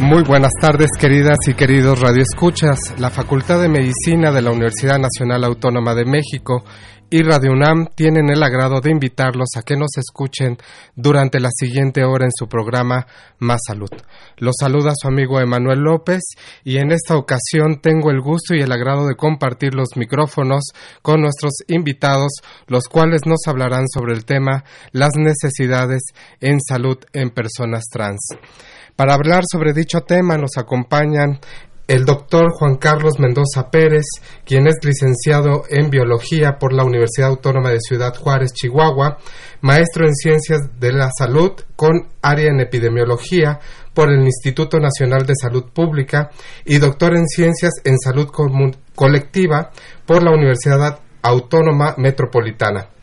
Muy buenas tardes, queridas y queridos radioescuchas. La Facultad de Medicina de la Universidad Nacional Autónoma de México y Radio UNAM tienen el agrado de invitarlos a que nos escuchen durante la siguiente hora en su programa Más Salud. Los saluda su amigo Emanuel López y en esta ocasión tengo el gusto y el agrado de compartir los micrófonos con nuestros invitados, los cuales nos hablarán sobre el tema las necesidades en salud en personas trans. Para hablar sobre dicho tema nos acompañan el doctor Juan Carlos Mendoza Pérez, quien es licenciado en Biología por la Universidad Autónoma de Ciudad Juárez, Chihuahua, maestro en Ciencias de la Salud con área en Epidemiología por el Instituto Nacional de Salud Pública y doctor en Ciencias en Salud Colectiva por la Universidad Autónoma Metropolitana.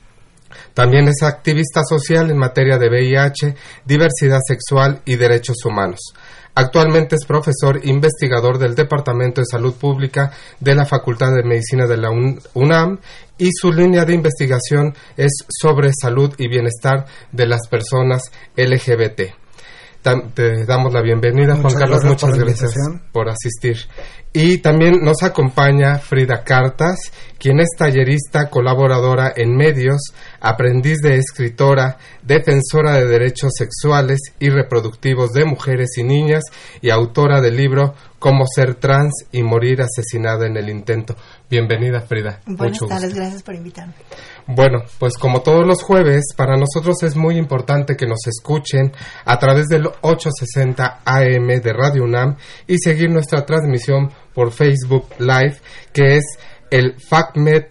También es activista social en materia de VIH, diversidad sexual y derechos humanos. Actualmente es profesor investigador del Departamento de Salud Pública de la Facultad de Medicina de la UNAM y su línea de investigación es sobre salud y bienestar de las personas LGBT. Te damos la bienvenida, Juan Carlos. muchas gracias por asistir. Y también nos acompaña Frida Cartas, quien es tallerista, colaboradora en medios, aprendiz de escritora, defensora de derechos sexuales y reproductivos de mujeres y niñas y autora del libro Cómo ser trans y morir asesinada en el intento. Bienvenida, Frida. Buenas tardes, gracias por invitarme. Bueno, pues como todos los jueves, para nosotros es muy importante que nos escuchen a través del 860 AM de Radio UNAM y seguir nuestra transmisión por Facebook Live, que es el FacMed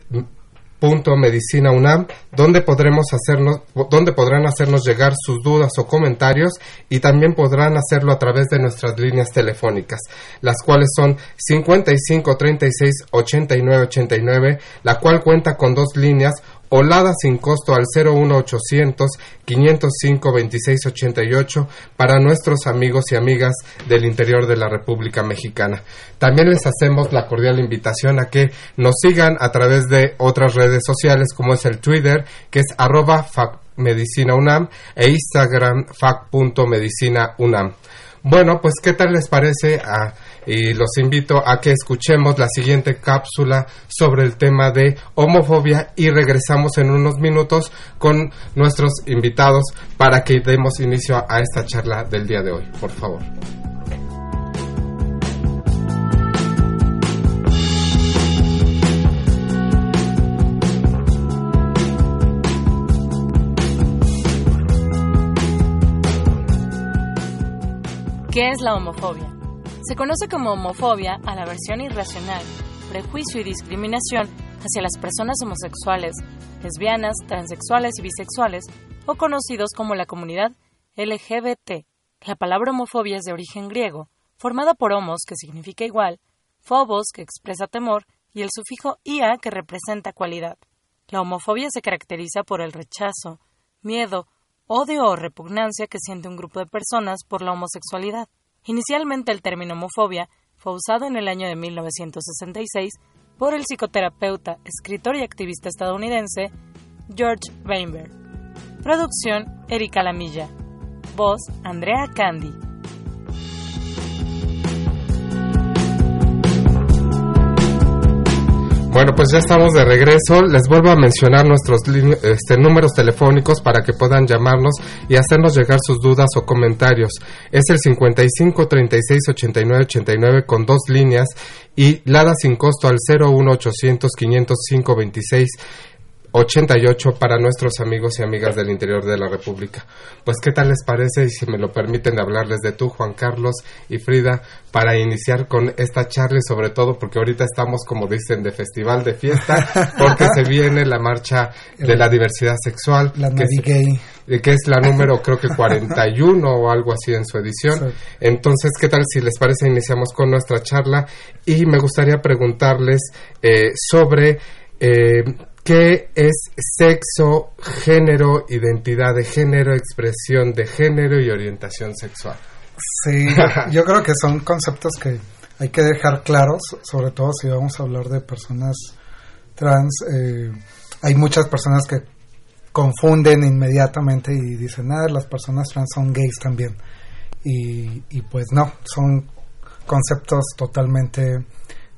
punto medicina UNAM, donde podremos hacernos, donde podrán hacernos llegar sus dudas o comentarios y también podrán hacerlo a través de nuestras líneas telefónicas, las cuales son 55 36 89 89, la cual cuenta con dos líneas Olada sin costo al 01800 505 2688 para nuestros amigos y amigas del interior de la República Mexicana. También les hacemos la cordial invitación a que nos sigan a través de otras redes sociales como es el Twitter que es arroba facmedicinaunam e Instagram fac.medicinaunam. Bueno, pues ¿qué tal les parece? Ah, y los invito a que escuchemos la siguiente cápsula sobre el tema de homofobia y regresamos en unos minutos con nuestros invitados para que demos inicio a esta charla del día de hoy. Por favor. ¿Qué es la homofobia? Se conoce como homofobia a la versión irracional, prejuicio y discriminación hacia las personas homosexuales, lesbianas, transexuales y bisexuales, o conocidos como la comunidad LGBT. La palabra homofobia es de origen griego, formada por homos, que significa igual, phobos, que expresa temor, y el sufijo ia, que representa cualidad. La homofobia se caracteriza por el rechazo, miedo odio o repugnancia que siente un grupo de personas por la homosexualidad. Inicialmente el término homofobia fue usado en el año de 1966 por el psicoterapeuta, escritor y activista estadounidense George Weinberg. Producción Erika Lamilla. Voz Andrea Candy. Bueno, pues ya estamos de regreso. Les vuelvo a mencionar nuestros este, números telefónicos para que puedan llamarnos y hacernos llegar sus dudas o comentarios. Es el 55 36 89 89 con dos líneas y Lada sin costo al 01 800 505 26 88 para nuestros amigos y amigas del interior de la República. Pues, ¿qué tal les parece? Y si me lo permiten hablarles de tú, Juan Carlos y Frida, para iniciar con esta charla, sobre todo porque ahorita estamos, como dicen, de festival de fiesta, porque se viene la marcha de la diversidad sexual. La que es, que es la número, creo que 41 o algo así en su edición. Entonces, ¿qué tal si les parece? Iniciamos con nuestra charla y me gustaría preguntarles eh, sobre... Eh, ¿Qué es sexo, género, identidad de género, expresión de género y orientación sexual? Sí, yo creo que son conceptos que hay que dejar claros, sobre todo si vamos a hablar de personas trans. Eh, hay muchas personas que confunden inmediatamente y dicen, ah, las personas trans son gays también. Y, y pues no, son conceptos totalmente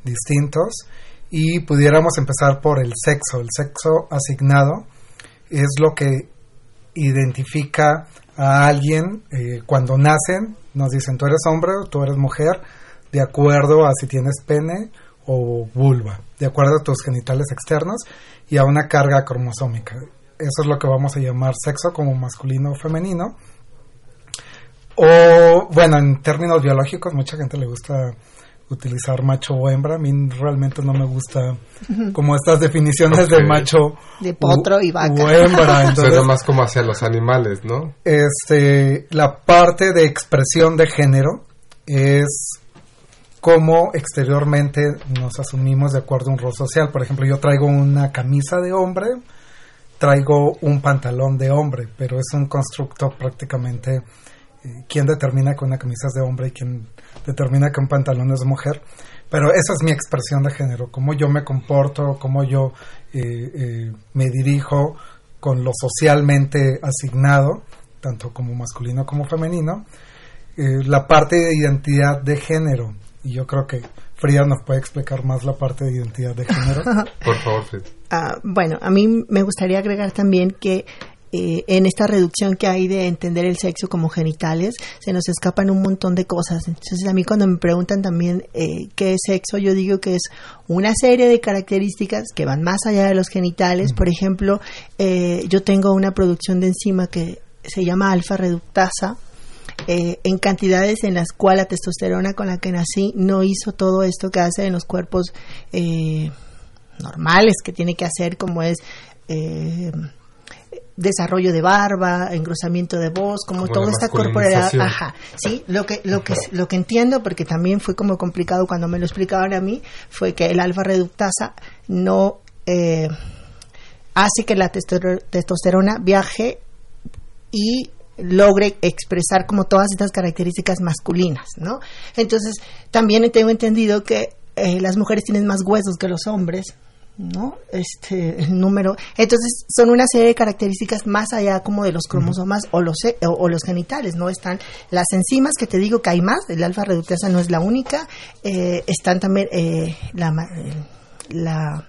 distintos y pudiéramos empezar por el sexo. El sexo asignado es lo que identifica a alguien eh, cuando nacen, nos dicen tú eres hombre o tú eres mujer, de acuerdo a si tienes pene o vulva, de acuerdo a tus genitales externos y a una carga cromosómica. Eso es lo que vamos a llamar sexo como masculino o femenino. O, bueno, en términos biológicos, mucha gente le gusta utilizar macho o hembra. A mí realmente no me gusta como estas definiciones de macho de potro y vaca. o hembra. Entonces, más como hacia los animales, ¿no? Este, la parte de expresión de género es cómo exteriormente nos asumimos de acuerdo a un rol social. Por ejemplo, yo traigo una camisa de hombre, traigo un pantalón de hombre, pero es un constructo prácticamente eh, quién determina que una camisa es de hombre y quién determina que un pantalón es de mujer. Pero esa es mi expresión de género, cómo yo me comporto, cómo yo eh, eh, me dirijo con lo socialmente asignado, tanto como masculino como femenino. la parte de identidad de género, y yo creo que Frida nos puede explicar más la parte de identidad de género. Por favor, Frida. Ah, bueno, a mí me gustaría agregar también que eh, en esta reducción que hay de entender el sexo como genitales, se nos escapan un montón de cosas. Entonces a mí cuando me preguntan también eh, qué es sexo, yo digo que es una serie de características que van más allá de los genitales. Por ejemplo, eh, yo tengo una producción de enzima que se llama alfa reductasa, en cantidades en las cuales la testosterona con la que nací no hizo todo esto que hace en los cuerpos normales que tiene que hacer, como es desarrollo de barba, engrosamiento de voz, como, toda esta corporalidad, ajá, sí, lo que lo que lo que entiendo porque también fue como complicado cuando me lo explicaban a mí fue que el alfa reductasa no eh, hace que la testosterona viaje y logre expresar como todas estas características masculinas, ¿no? Entonces, también tengo entendido que eh, las mujeres tienen más huesos que los hombres, ¿no? Este, el número. Entonces, son una serie de características más allá como de los cromosomas o, los, o, los genitales, ¿no? Están las enzimas, que te digo que hay más, el alfa reductasa no es la única, eh, están también eh, la, la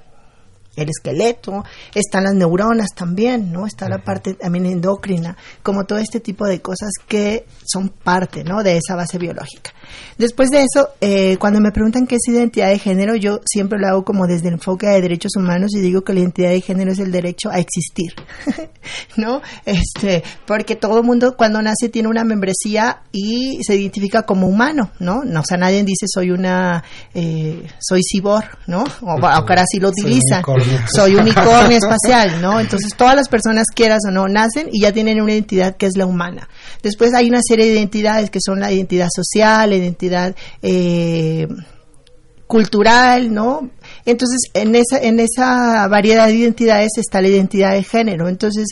el esqueleto, están las neuronas también, ¿no? Está la parte también endocrina, como todo este tipo de cosas que son parte, ¿no? De esa base biológica. Después de eso, eh, cuando me preguntan qué es identidad de género, yo siempre lo hago como desde el enfoque de derechos humanos y digo que la identidad de género es el derecho a existir, ¿no? Este, porque todo mundo cuando nace tiene una membresía y se identifica como humano, ¿no? no o sea, nadie dice soy una, eh, soy cibor, ¿no? O, ahora sí lo utilizan soy unicornio espacial, ¿no? Entonces todas las personas, quieras o no, nacen y ya tienen una identidad que es la humana. Después hay una serie de identidades que son la identidad social, la identidad eh, cultural, ¿no? Entonces en esa, en esa variedad de identidades está la identidad de género. Entonces,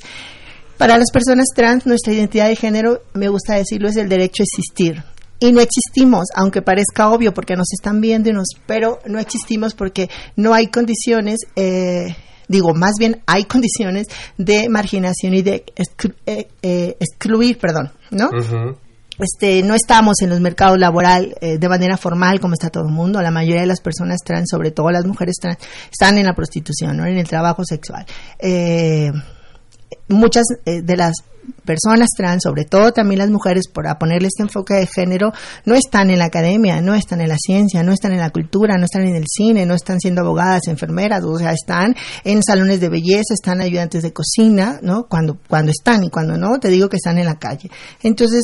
para las personas trans, nuestra identidad de género, me gusta decirlo, es el derecho a existir y no existimos, aunque parezca obvio porque nos están viendo, pero no existimos porque no hay condiciones, eh, digo, más bien hay condiciones de marginación y de eh, eh, excluir, perdón, ¿no? este, no estamos en los mercados laboral eh, de manera formal como está todo el mundo. La mayoría de las personas trans, sobre todo las mujeres trans, están en la prostitución, ¿no? en el trabajo sexual. Eh, muchas eh, de las personas trans, sobre todo también las mujeres, por ponerle este enfoque de género, no están en la academia, no están en la ciencia, no están en la cultura, no están en el cine, no están siendo abogadas, enfermeras, o sea, están en salones de belleza, están ayudantes de cocina, ¿no? Cuando, cuando están y cuando no, te digo que están en la calle. Entonces,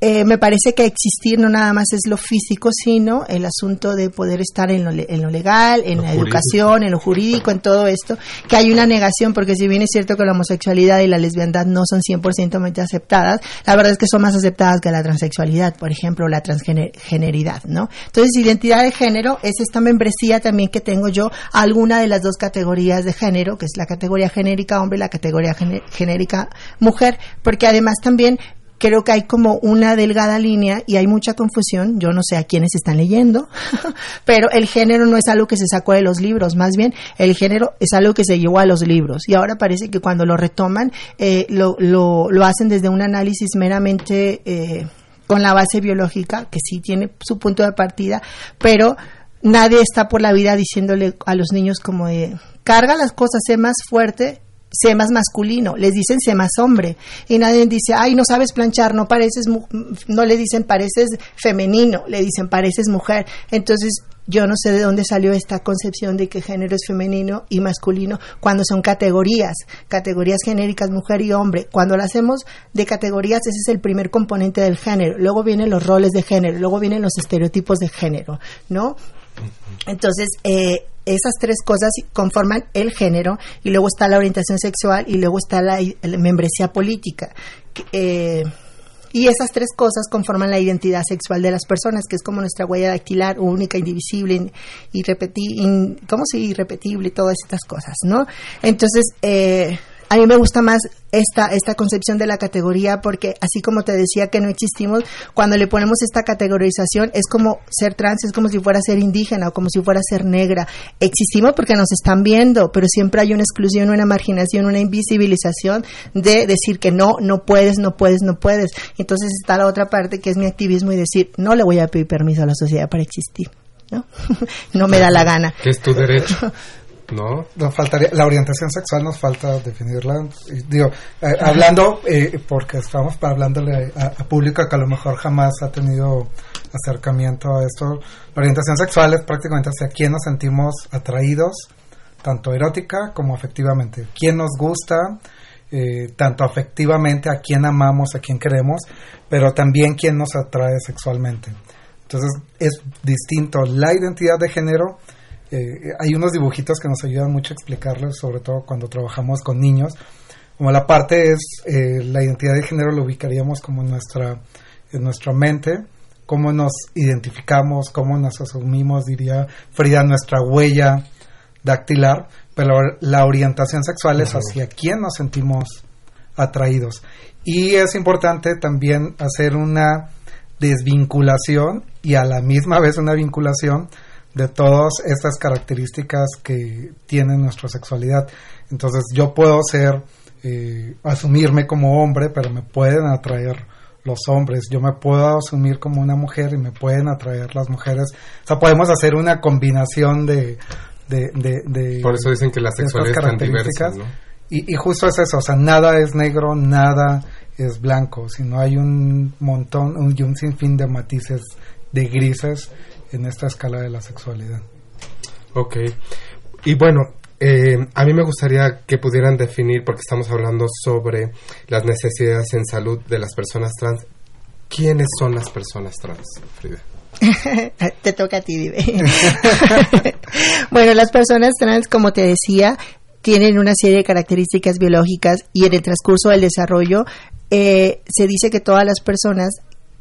eh, me parece que existir no nada más es lo físico, sino el asunto de poder estar en lo, en lo legal, en la educación, en lo jurídico, en todo esto, que hay una negación, porque si bien es cierto que la homosexualidad y la lesbiandad no son 100% aceptadas, la verdad es que son más aceptadas que la transexualidad, por ejemplo, la transgeneridad, ¿no? Entonces, identidad de género es esta membresía también que tengo yo a alguna de las dos categorías de género, que es la categoría genérica hombre y la categoría genérica mujer, porque además también creo que hay como una delgada línea y hay mucha confusión. Yo no sé a quiénes están leyendo, pero el género no es algo que se sacó de los libros, más bien el género es algo que se llevó a los libros. Y ahora parece que cuando lo retoman, eh, lo, lo, lo, hacen desde un análisis meramente eh, con la base biológica, que sí tiene su punto de partida, pero nadie está por la vida diciéndole a los niños como de, carga las cosas, sé más fuerte sé más masculino, les dicen sé más hombre y nadie dice, ay, no sabes planchar, no pareces, no le dicen pareces femenino, le dicen pareces mujer. Entonces, yo no sé de dónde salió esta concepción de que género es femenino y masculino cuando son categorías, categorías genéricas, mujer y hombre. Cuando lo hacemos de categorías, ese es el primer componente del género. Luego vienen los roles de género, luego vienen los estereotipos de género, ¿no? Entonces, eh, esas tres cosas conforman el género y luego está la orientación sexual y luego está la, membresía política. Eh, y esas tres cosas conforman la identidad sexual de las personas, que es como nuestra huella dactilar única, indivisible, irrepetible, ¿cómo se irrepetible? Todas estas cosas, ¿no? Entonces, eh, a mí me gusta más esta, esta concepción de la categoría porque así como te decía que no existimos, cuando le ponemos esta categorización es como ser trans, es como si fuera ser indígena o como si fuera ser negra. Existimos porque nos están viendo, pero siempre hay una exclusión, una marginación, una invisibilización de decir que no, no puedes, no puedes, no puedes. Entonces está la otra parte que es mi activismo y decir, no le voy a pedir permiso a la sociedad para existir. ¿no? no me da la gana. Que es tu derecho. ¿no? Nos faltaría, la orientación sexual nos falta definirla. Digo, eh, hablando, eh, porque estamos hablándole a, público que a lo mejor jamás ha tenido acercamiento a esto. La orientación sexual es prácticamente hacia quién nos sentimos atraídos, tanto erótica como afectivamente. Quién nos gusta, eh, tanto afectivamente, a quién amamos, a quién queremos, pero también quién nos atrae sexualmente. Entonces es distinto la identidad de género eh, hay unos dibujitos que nos ayudan mucho a explicarles, sobre todo cuando trabajamos con niños. Como la parte es eh, la identidad de género, lo ubicaríamos como en nuestra, en nuestra mente, cómo nos identificamos, cómo nos asumimos, diría Frida, nuestra huella dactilar, pero la orientación sexual es hacia quién nos sentimos atraídos. Y es importante también hacer una desvinculación y a la misma vez una vinculación de todas estas características que tiene nuestra sexualidad. Entonces yo puedo ser, eh, asumirme como hombre, pero me pueden atraer los hombres. Yo me puedo asumir como una mujer y me pueden atraer las mujeres. O sea, podemos hacer una combinación de... de, Por eso dicen que la sexualidad es tan diversa, y, y justo es eso, o sea, nada es negro, nada es blanco, sino hay un montón un, y un sinfín de matices de grises en esta escala de la sexualidad. Ok. Y bueno, eh, a mí me gustaría que pudieran definir, porque estamos hablando sobre las necesidades en salud de las personas trans, ¿quiénes son las personas trans, Frida? Te toca a ti, Dive. bueno, las personas trans, como te decía, tienen una serie de características biológicas y en el transcurso del desarrollo eh, se dice que todas las personas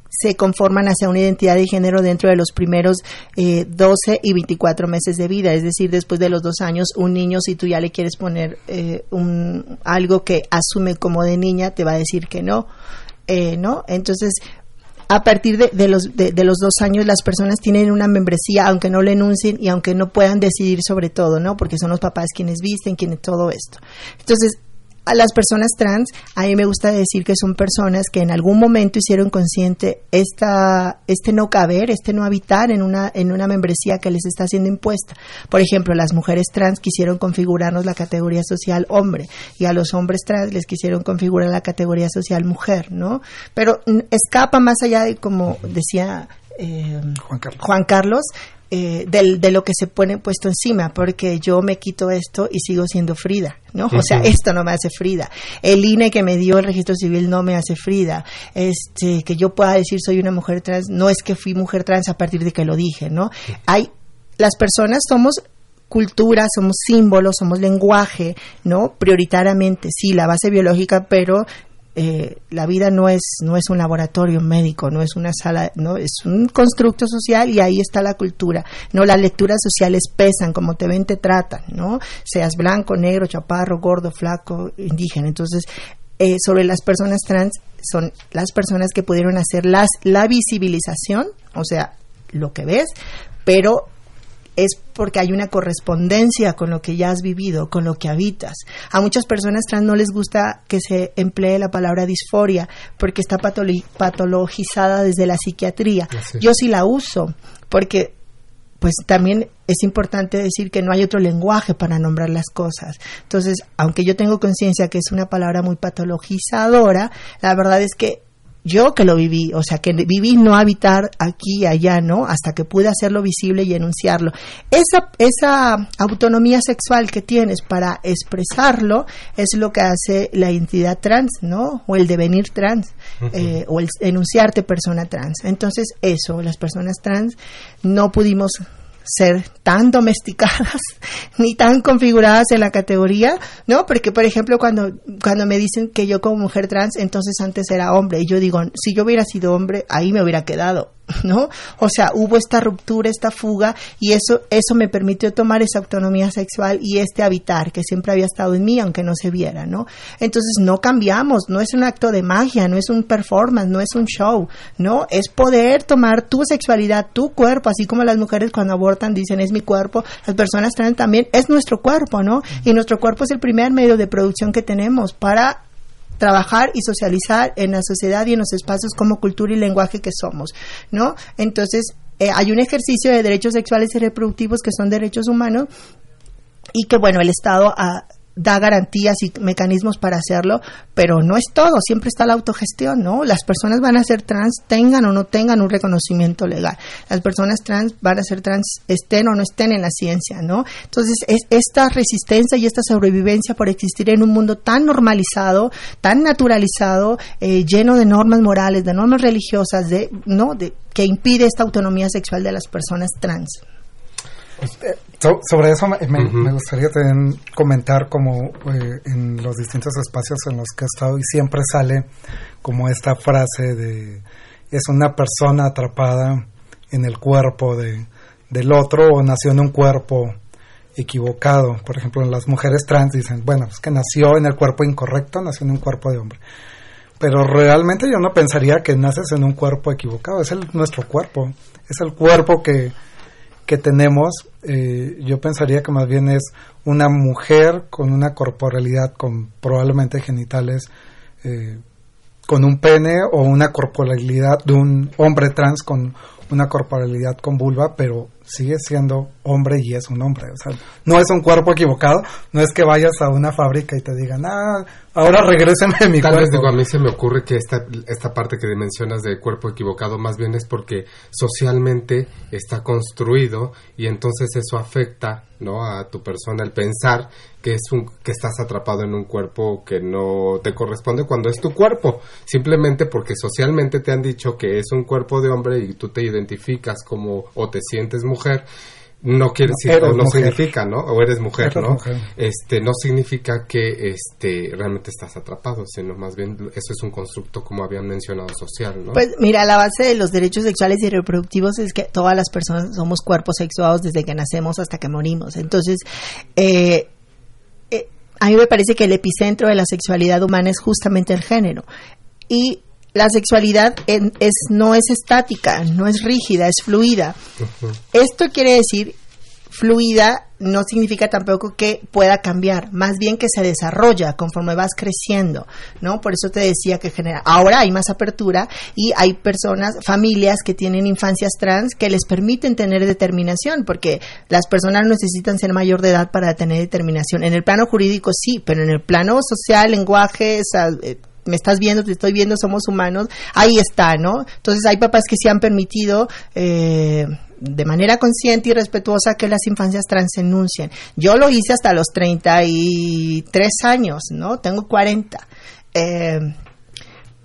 se conforman hacia una identidad de género dentro de los primeros eh, 12 y 24 meses de vida. Es decir, después de los dos años, un niño, si tú ya le quieres poner eh, un, algo que asume como de niña, te va a decir que no. Eh, ¿no? Entonces, a partir de, los, de, los dos años las personas tienen una membresía, aunque no lo enuncien y aunque no puedan decidir sobre todo, ¿no? Porque son los papás quienes visten, quienes todo esto. Entonces, a las personas trans, a mí me gusta decir que son personas que en algún momento hicieron consciente esta, este no caber, este no habitar en una, en una membresía que les está siendo impuesta. Por ejemplo, las mujeres trans quisieron configurarnos la categoría social hombre y a los hombres trans les quisieron configurar la categoría social mujer, ¿no? Pero escapa más allá de, como decía eh, Juan Carlos, eh, de lo que se pone puesto encima, porque yo me quito esto y sigo siendo Frida, ¿no? O sea, esto no me hace Frida. El INE que me dio el registro civil no me hace Frida. Este, que yo pueda decir soy una mujer trans, no es que fui mujer trans a partir de que lo dije, ¿no? Hay, las personas somos cultura, somos símbolos, somos lenguaje, ¿no? Prioritariamente, sí, la base biológica, pero eh, la vida no es no es un laboratorio médico, no es una sala, no es un constructo social y ahí está la cultura. No, las lecturas sociales pesan, como te ven te tratan, ¿no? Seas blanco, negro, chaparro, gordo, flaco, indígena. Entonces, eh, sobre las personas trans son las personas que pudieron hacer las la visibilización, o sea, lo que ves, pero es porque hay una correspondencia con lo que ya has vivido, con lo que habitas. A muchas personas trans no les gusta que se emplee la palabra disforia porque está patologizada desde la psiquiatría. Yo sí la uso porque pues también es importante decir que no hay otro lenguaje para nombrar las cosas. Entonces, aunque yo tengo conciencia que es una palabra muy patologizadora, la verdad es que yo que lo viví, o sea, que viví no habitar aquí y allá, ¿no? Hasta que pude hacerlo visible y enunciarlo. Esa, esa autonomía sexual que tienes para expresarlo es lo que hace la identidad trans, ¿no? O el devenir trans, eh, o el enunciarte persona trans. Entonces, eso, las personas trans no pudimos ser tan domesticadas ni tan configuradas en la categoría, ¿no? Porque, por ejemplo, cuando, cuando me dicen que yo como mujer trans, entonces antes era hombre, y yo digo, si yo hubiera sido hombre, ahí me hubiera quedado. ¿No? O sea, hubo esta ruptura, esta fuga y eso eso me permitió tomar esa autonomía sexual y este habitar que siempre había estado en mí aunque no se viera, ¿no? Entonces no cambiamos, no es un acto de magia, no es un performance, no es un show, ¿no? Es poder tomar tu sexualidad, tu cuerpo, así como las mujeres cuando abortan dicen es mi cuerpo, las personas trans también es nuestro cuerpo, ¿no? Y nuestro cuerpo es el primer medio de producción que tenemos para trabajar y socializar en la sociedad y en los espacios como cultura y lenguaje que somos, ¿no? Entonces, eh, hay un ejercicio de derechos sexuales y reproductivos que son derechos humanos y que, bueno, el Estado ha da garantías y mecanismos para hacerlo, pero no es todo, siempre está la autogestión, ¿no? Las personas van a ser trans, tengan o no tengan un reconocimiento legal. Las personas trans van a ser trans, estén o no estén en la ciencia, ¿no? Entonces, es esta resistencia y esta sobrevivencia por existir en un mundo tan normalizado, tan naturalizado, eh, lleno de normas morales, de normas religiosas, de, ¿no? De, que impide esta autonomía sexual de las personas trans. Sobre eso me, gustaría también comentar como eh, en los distintos espacios en los que he estado y siempre sale como esta frase de es una persona atrapada en el cuerpo de, del otro o nació en un cuerpo equivocado. Por ejemplo, las mujeres trans dicen, bueno, es que nació en el cuerpo incorrecto, nació en un cuerpo de hombre. Pero realmente yo no pensaría que naces en un cuerpo equivocado, es el, nuestro cuerpo, es el cuerpo que, que tenemos, eh, yo pensaría que más bien es una mujer con una corporalidad con probablemente genitales eh, con un pene o una corporalidad de un hombre trans con una corporalidad con vulva, pero sigue siendo hombre y es un hombre. O sea, no es un cuerpo equivocado, no es que vayas a una fábrica y te digan, ah, ahora regresen a mi Tal cuerpo. Vez digo, a mí se me ocurre que esta, esta parte que mencionas de cuerpo equivocado más bien es porque socialmente está construido y entonces eso afecta ¿no? a tu persona el pensar que es un que estás atrapado en un cuerpo que no te corresponde cuando es tu cuerpo simplemente porque socialmente te han dicho que es un cuerpo de hombre y tú te identificas como o te sientes mujer no quiere decir no, significa no o eres mujer no este no significa que este realmente estás atrapado sino más bien eso es un constructo como habían mencionado social no pues mira la base de los derechos sexuales y reproductivos es que todas las personas somos cuerpos sexuados desde que nacemos hasta que morimos. Entonces eh, eh, a mí me parece que el epicentro de la sexualidad humana es justamente el género. Y la sexualidad es, no es estática, no es rígida, es fluida. Esto quiere decir fluida no significa tampoco que pueda cambiar, más bien que se desarrolla conforme vas creciendo, ¿no? Por eso te decía que genera, ahora hay más apertura y hay personas, familias que tienen infancias trans que les permiten tener determinación, porque las personas necesitan ser mayor de edad para tener determinación. En el plano jurídico sí, pero en el plano social, lenguaje, eh, me estás viendo, te estoy viendo, somos humanos, ahí está, ¿no? Entonces hay papás que se han permitido eh, de manera consciente y respetuosa que las infancias trans enuncien. Yo lo hice hasta los 33 años, ¿no? Tengo 40. Eh,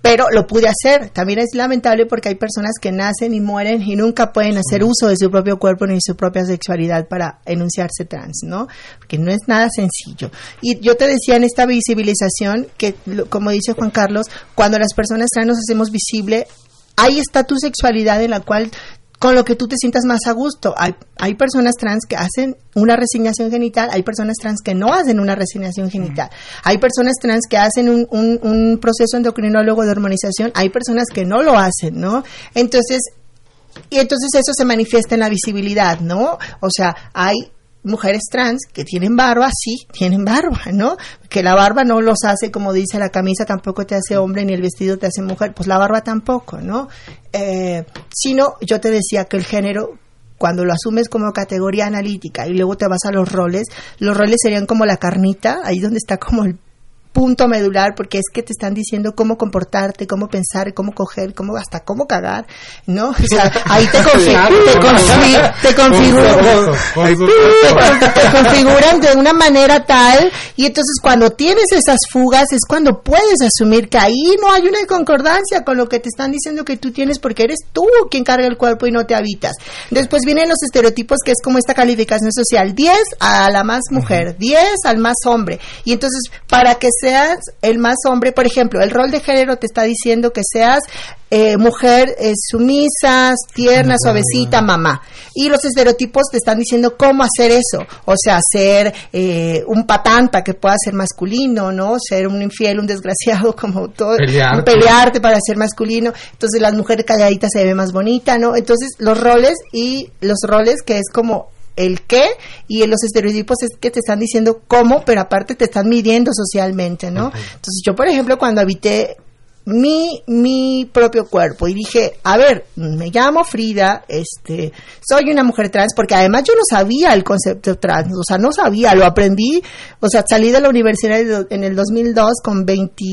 pero lo pude hacer. También es lamentable porque hay personas que nacen y mueren y nunca pueden hacer uso de su propio cuerpo ni de su propia sexualidad para enunciarse trans, ¿no? Porque no es nada sencillo. Y yo te decía en esta visibilización que, como dice Juan Carlos, cuando las personas trans nos hacemos visible, ahí está tu sexualidad en la cual con lo que tú te sientas más a gusto. Hay, hay personas trans que hacen una resignación genital, hay personas trans que no hacen una resignación genital, hay personas trans que hacen un, un, un proceso endocrinólogo de hormonización, hay personas que no lo hacen, ¿no? Entonces, y entonces eso se manifiesta en la visibilidad, ¿no? O sea, hay mujeres trans que tienen barba, sí, tienen barba, ¿no? Que la barba no los hace, como dice la camisa, tampoco te hace hombre, ni el vestido te hace mujer, pues la barba tampoco, ¿no? Eh, sino, yo te decía que el género cuando lo asumes como categoría analítica y luego te vas a los roles, los roles serían como la carnita, ahí donde está como el punto medular porque es que te están diciendo cómo comportarte, cómo pensar, cómo coger, cómo hasta cómo cagar, ¿no? O sea, ahí te, te, configuran de una manera tal y entonces cuando tienes esas fugas es cuando puedes asumir que ahí no hay una concordancia con lo que te están diciendo que tú tienes porque eres tú quien carga el cuerpo y no te habitas. Después vienen los estereotipos que es como esta calificación social, 10 a la más mujer, 10 al más hombre. Y entonces para que seas el más hombre, por ejemplo, el rol de género te está diciendo que seas eh, mujer eh, sumisa, tierna, suavecita, mamá. Y los estereotipos te están diciendo cómo hacer eso. O sea, ser eh, un patán para que pueda ser masculino, ¿no? Ser un infiel, un desgraciado, como todo. Pelearte. pelearte para ser masculino. Entonces, las mujeres calladitas se ve más bonita, ¿no? Entonces, los roles y los roles que es como el qué y los estereotipos es que te están diciendo cómo, pero aparte te están midiendo socialmente, ¿no? Entonces yo, por ejemplo, cuando habité mi, mi propio cuerpo y dije, a ver, me llamo Frida, este, soy una mujer trans, porque además yo no sabía el concepto trans, o sea, no sabía, lo aprendí, o sea, salí de la universidad en el 2002 con 20,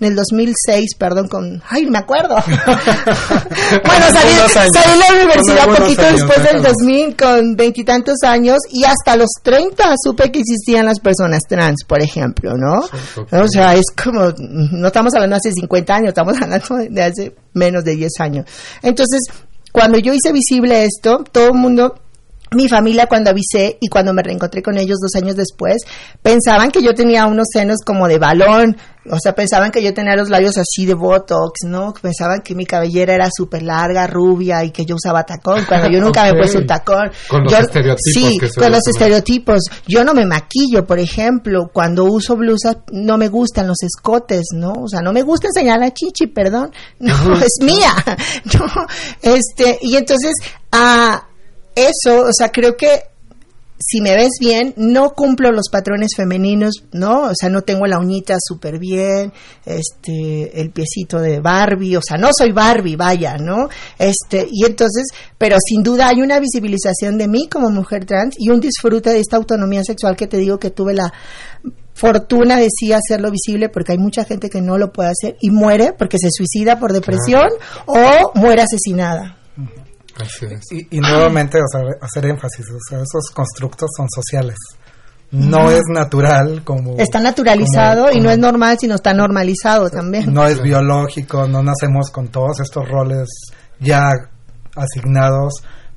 en el 2006, perdón, con, ay, me acuerdo. bueno, salí, salí, de la universidad poquito después del 2000 con veintitantos años y hasta los 30 supe que existían las personas trans, por ejemplo, ¿no? O sea, es como, no estamos hablando hace 50 años, estamos hablando de hace menos de 10 años. Entonces, cuando yo hice visible esto, todo el mundo mi familia cuando avisé y cuando me reencontré con ellos dos años después, pensaban que yo tenía unos senos como de balón, o sea, pensaban que yo tenía los labios así de Botox, ¿no? Pensaban que mi cabellera era súper larga, rubia y que yo usaba tacón, cuando yo nunca me he puesto un tacón. Con los estereotipos. Sí, con los estereotipos. Yo no me maquillo, por ejemplo, cuando uso blusas no me gustan los escotes, ¿no? O sea, no me gusta enseñar la chichi, perdón. No, es mía. No, este, y entonces, ah, eso, o sea, creo que si me ves bien, no cumplo los patrones femeninos, ¿no? O sea, no tengo la uñita súper bien, este, el piecito de Barbie, o sea, no soy Barbie, vaya, ¿no? Este, y entonces, pero sin duda hay una visibilización de mí como mujer trans y un disfrute de esta autonomía sexual que te digo que tuve la fortuna de sí hacerlo visible porque hay mucha gente que no lo puede hacer y muere porque se suicida por depresión o muere asesinada. Y, nuevamente hacer énfasis, o sea, esos constructos son sociales. No es natural como... Está naturalizado y no es normal, sino está normalizado también. No es biológico, no nacemos con todos estos roles ya asignados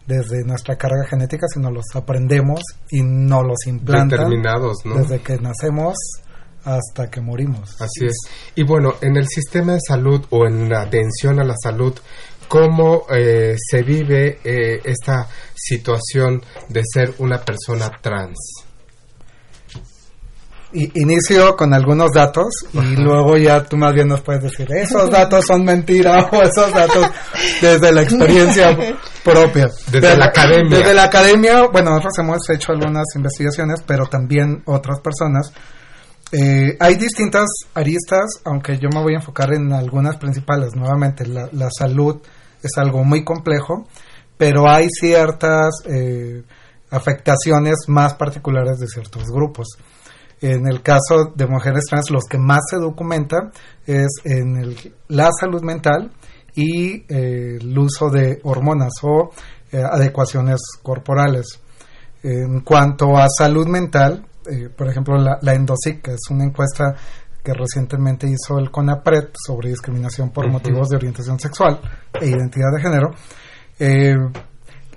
desde nuestra carga genética, sino los aprendemos y no los implantan Determinados, ¿no? desde que nacemos hasta que morimos. Así es. Y bueno, en el sistema de salud o en la atención a la salud, cómo eh, se vive eh, esta situación de ser una persona trans. inicio con algunos datos y luego ya tú más bien nos puedes decir, esos datos son mentira o esos datos desde la experiencia propia. Desde la academia. Desde la academia, bueno, nosotros hemos hecho algunas investigaciones, pero también otras personas. Eh, hay distintas aristas, aunque yo me voy a enfocar en algunas principales. Nuevamente, la, la salud es algo muy complejo, pero hay ciertas eh, afectaciones más particulares de ciertos grupos. En el caso de mujeres trans, los que más se documenta es en el, la salud mental y eh, el uso de hormonas o eh, adecuaciones corporales. En cuanto a salud mental, por ejemplo, la, la ENDOSIC, que es una encuesta que recientemente hizo el CONAPRED sobre discriminación por motivos de orientación sexual e identidad de género,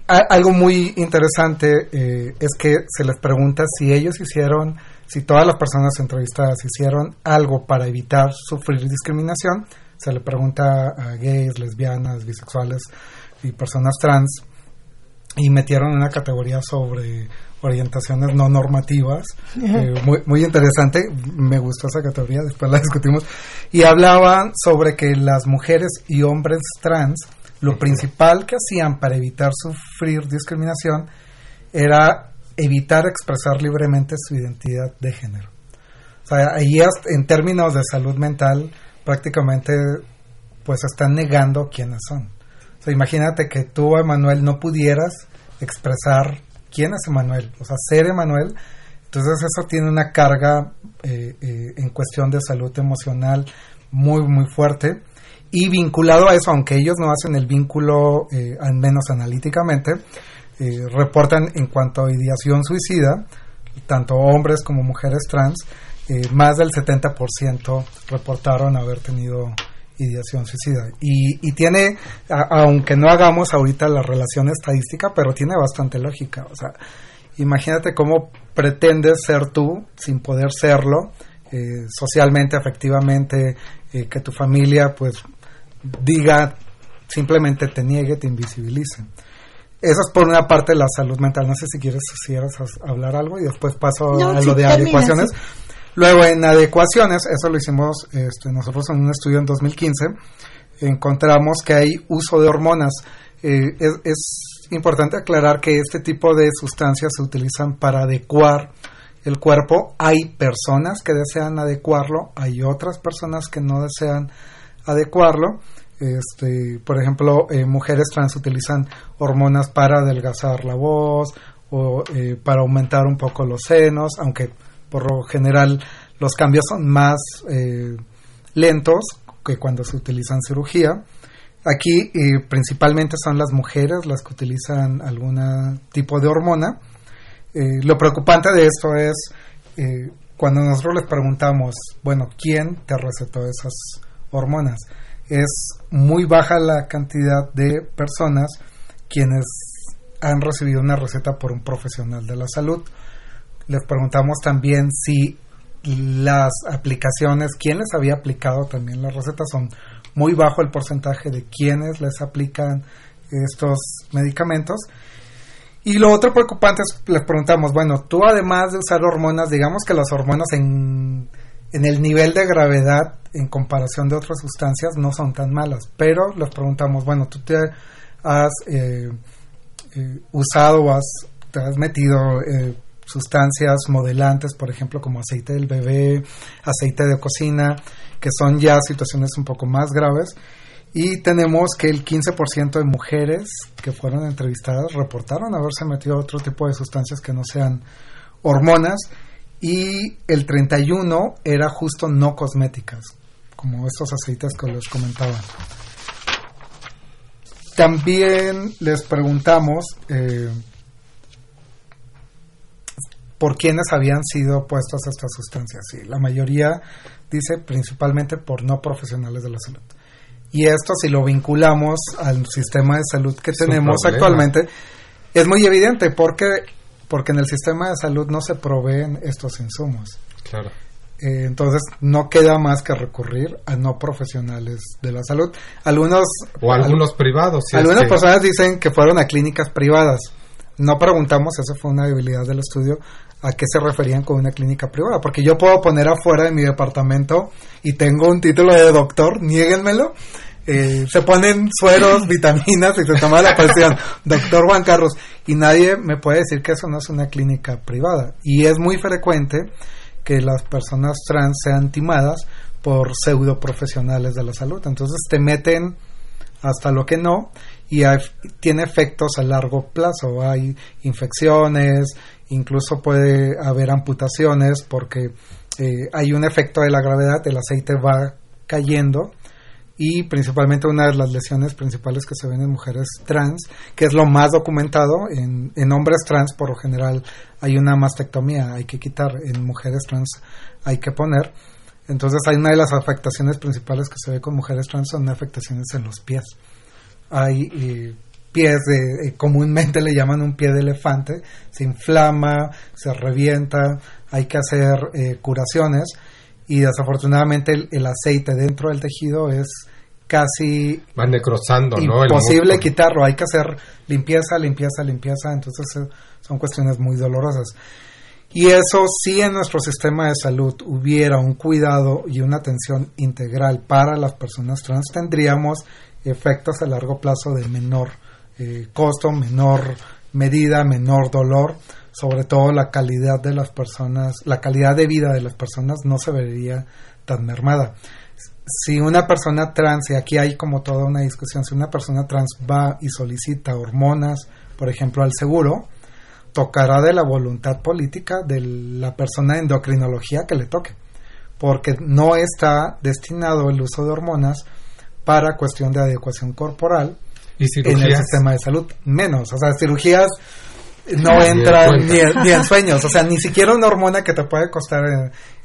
algo muy interesante es que se les pregunta si ellos hicieron si todas las personas entrevistadas hicieron algo para evitar sufrir discriminación, se le pregunta a gays, lesbianas, bisexuales y personas trans y metieron una categoría sobre orientaciones no normativas, eh, muy, muy interesante, me gustó esa categoría, después la discutimos, y hablaban sobre que las mujeres y hombres trans, lo principal que hacían para evitar sufrir discriminación era evitar expresar libremente su identidad de género. O sea, ahí en términos de salud mental prácticamente pues están negando quiénes son. O sea, imagínate que tú, Emanuel, no pudieras expresar quién es Emanuel, o sea, ser Emanuel. Entonces eso tiene una carga eh, eh, en cuestión de salud emocional muy, muy fuerte. Y vinculado a eso, aunque ellos no hacen el vínculo, eh, al menos analíticamente, eh, reportan en cuanto a ideación suicida, tanto hombres como mujeres trans, eh, más del 70% reportaron haber tenido ideación suicida. Y, tiene, aunque no hagamos ahorita la relación estadística, pero tiene bastante lógica. O sea, imagínate cómo pretendes ser tú sin poder serlo, eh, socialmente, afectivamente, que tu familia pues diga, simplemente te niegue, te invisibilice. Eso es por una parte la salud mental. No sé si quieres, si hablar algo y después paso a lo de adecuaciones. Luego, en adecuaciones, eso lo hicimos este, nosotros en un estudio en 2015, encontramos que hay uso de hormonas. Eh, es, importante aclarar que este tipo de sustancias se utilizan para adecuar el cuerpo. Hay personas que desean adecuarlo, hay otras personas que no desean adecuarlo. Este, por ejemplo, eh, mujeres trans utilizan hormonas para adelgazar la voz o eh, para aumentar un poco los senos, aunque por lo general los cambios son más eh, lentos que cuando se utilizan cirugía. Aquí principalmente son las mujeres las que utilizan algún tipo de hormona. lo preocupante de esto es cuando nosotros les preguntamos, bueno, ¿quién te recetó esas hormonas? es muy baja la cantidad de personas quienes han recibido una receta por un profesional de la salud. Les preguntamos también si las aplicaciones, quién les había aplicado también las recetas, son muy bajo el porcentaje de quienes les aplican estos medicamentos. Y lo otro preocupante es, les preguntamos, bueno, tú además de usar hormonas, digamos que las hormonas en en el nivel de gravedad en comparación de otras sustancias no son tan malas, pero les preguntamos, bueno, tú te has eh, eh, usado o has, te has metido eh, sustancias modelantes, por ejemplo, como aceite del bebé, aceite de cocina, que son ya situaciones un poco más graves. Y tenemos que el 15% de mujeres que fueron entrevistadas reportaron haberse metido otro tipo de sustancias que no sean hormonas y el 31 era justo no cosméticas, como estos aceites que les comentaba. También les preguntamos eh, por quiénes habían sido puestas estas sustancias. Y la mayoría dice principalmente por no profesionales de la salud. Y esto si lo vinculamos al sistema de salud que tenemos actualmente, es muy evidente porque porque en el sistema de salud no se proveen estos insumos. Claro. Eh, entonces no queda más que recurrir a no profesionales de la salud. Algunos o algunos privados. algunas personas dicen que fueron a clínicas privadas. No preguntamos, esa fue una debilidad del estudio, a qué se referían con una clínica privada, porque yo puedo poner afuera de mi departamento y tengo un título de doctor, niéguenmelo, eh, se ponen sueros, vitaminas y se toma la presión, doctor Juan Carlos, y nadie me puede decir que eso no es una clínica privada. Y es muy frecuente que las personas trans sean timadas por pseudo profesionales de la salud. Entonces te meten hasta lo que no y tiene efectos a largo plazo. Hay infecciones, incluso puede haber amputaciones porque eh, hay un efecto de la gravedad, el aceite va cayendo y principalmente una de las lesiones principales que se ven en mujeres trans, que es lo más documentado, en, en hombres trans por lo general hay una mastectomía, hay que quitar, en mujeres trans hay que poner. Entonces hay una de las afectaciones principales que se ve con mujeres trans son afectaciones en los pies. Hay eh, pies de, eh, comúnmente le llaman un pie de elefante, se inflama, se revienta, hay que hacer eh, curaciones y desafortunadamente el, aceite dentro del tejido es casi va necrosando, imposible quitarlo, hay que hacer limpieza, limpieza, limpieza, entonces son cuestiones muy dolorosas. Y eso si en nuestro sistema de salud hubiera un cuidado y una atención integral para las personas trans, tendríamos efectos a largo plazo de menor eh, costo, menor medida, menor dolor, sobre todo la calidad de las personas, la calidad de vida de las personas no se vería tan mermada. Si una persona trans, y aquí hay como toda una discusión, si una persona trans va y solicita hormonas, por ejemplo, al seguro, tocará de la voluntad política de la persona de endocrinología que le toque, porque no está destinado el uso de hormonas para cuestión de adecuación corporal ¿Y en el sistema de salud, menos, o sea, cirugías no entran ni, en sueños, o sea, ni siquiera una hormona que te puede costar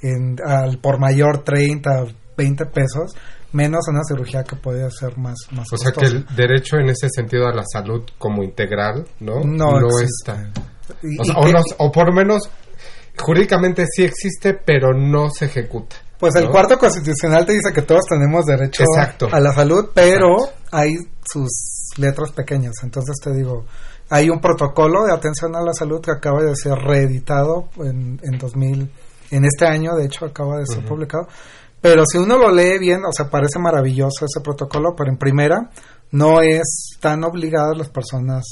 en, al por mayor 30, 20 pesos, menos una cirugía que puede ser más, más O sea que el derecho en ese sentido a la salud como integral, ¿no? No, está. O, por lo menos jurídicamente sí existe, pero no se ejecuta. Pues el cuarto constitucional te dice que todos tenemos derecho a la salud, pero hay sus letras pequeñas. Entonces te digo, hay un protocolo de atención a la salud que acaba de ser reeditado en, en 2000, en este año, de hecho, acaba de ser publicado. Pero si uno lo lee bien, o sea, parece maravilloso ese protocolo, pero en primera no es tan obligadas las personas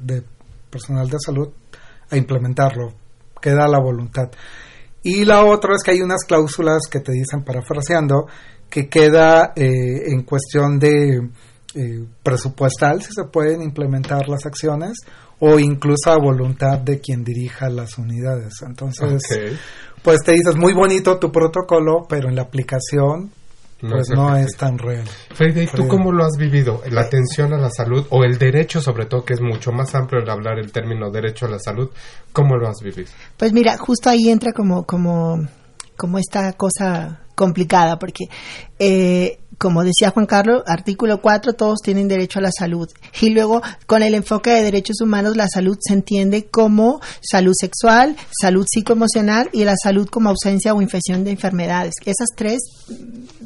de personal de salud a implementarlo, queda la voluntad. Y la otra es que hay unas cláusulas que te dicen, parafraseando, que queda eh, en cuestión de eh, presupuestal, si se pueden implementar las acciones, o incluso a voluntad de quien dirija las unidades. Entonces, pues te dices, muy bonito tu protocolo, pero en la aplicación pues no es tan real. Freide, ¿y tú cómo lo has vivido? La atención a la salud o el derecho, sobre todo, que es mucho más amplio el hablar el término derecho a la salud, ¿cómo lo has vivido? Pues mira, justo ahí entra como, como, como esta cosa complicada, porque eh, como decía Juan Carlos, artículo 4, todos tienen derecho a la salud. Y luego, con el enfoque de derechos humanos, la salud se entiende como salud sexual, salud psicoemocional y la salud como ausencia o infección de enfermedades. Esas tres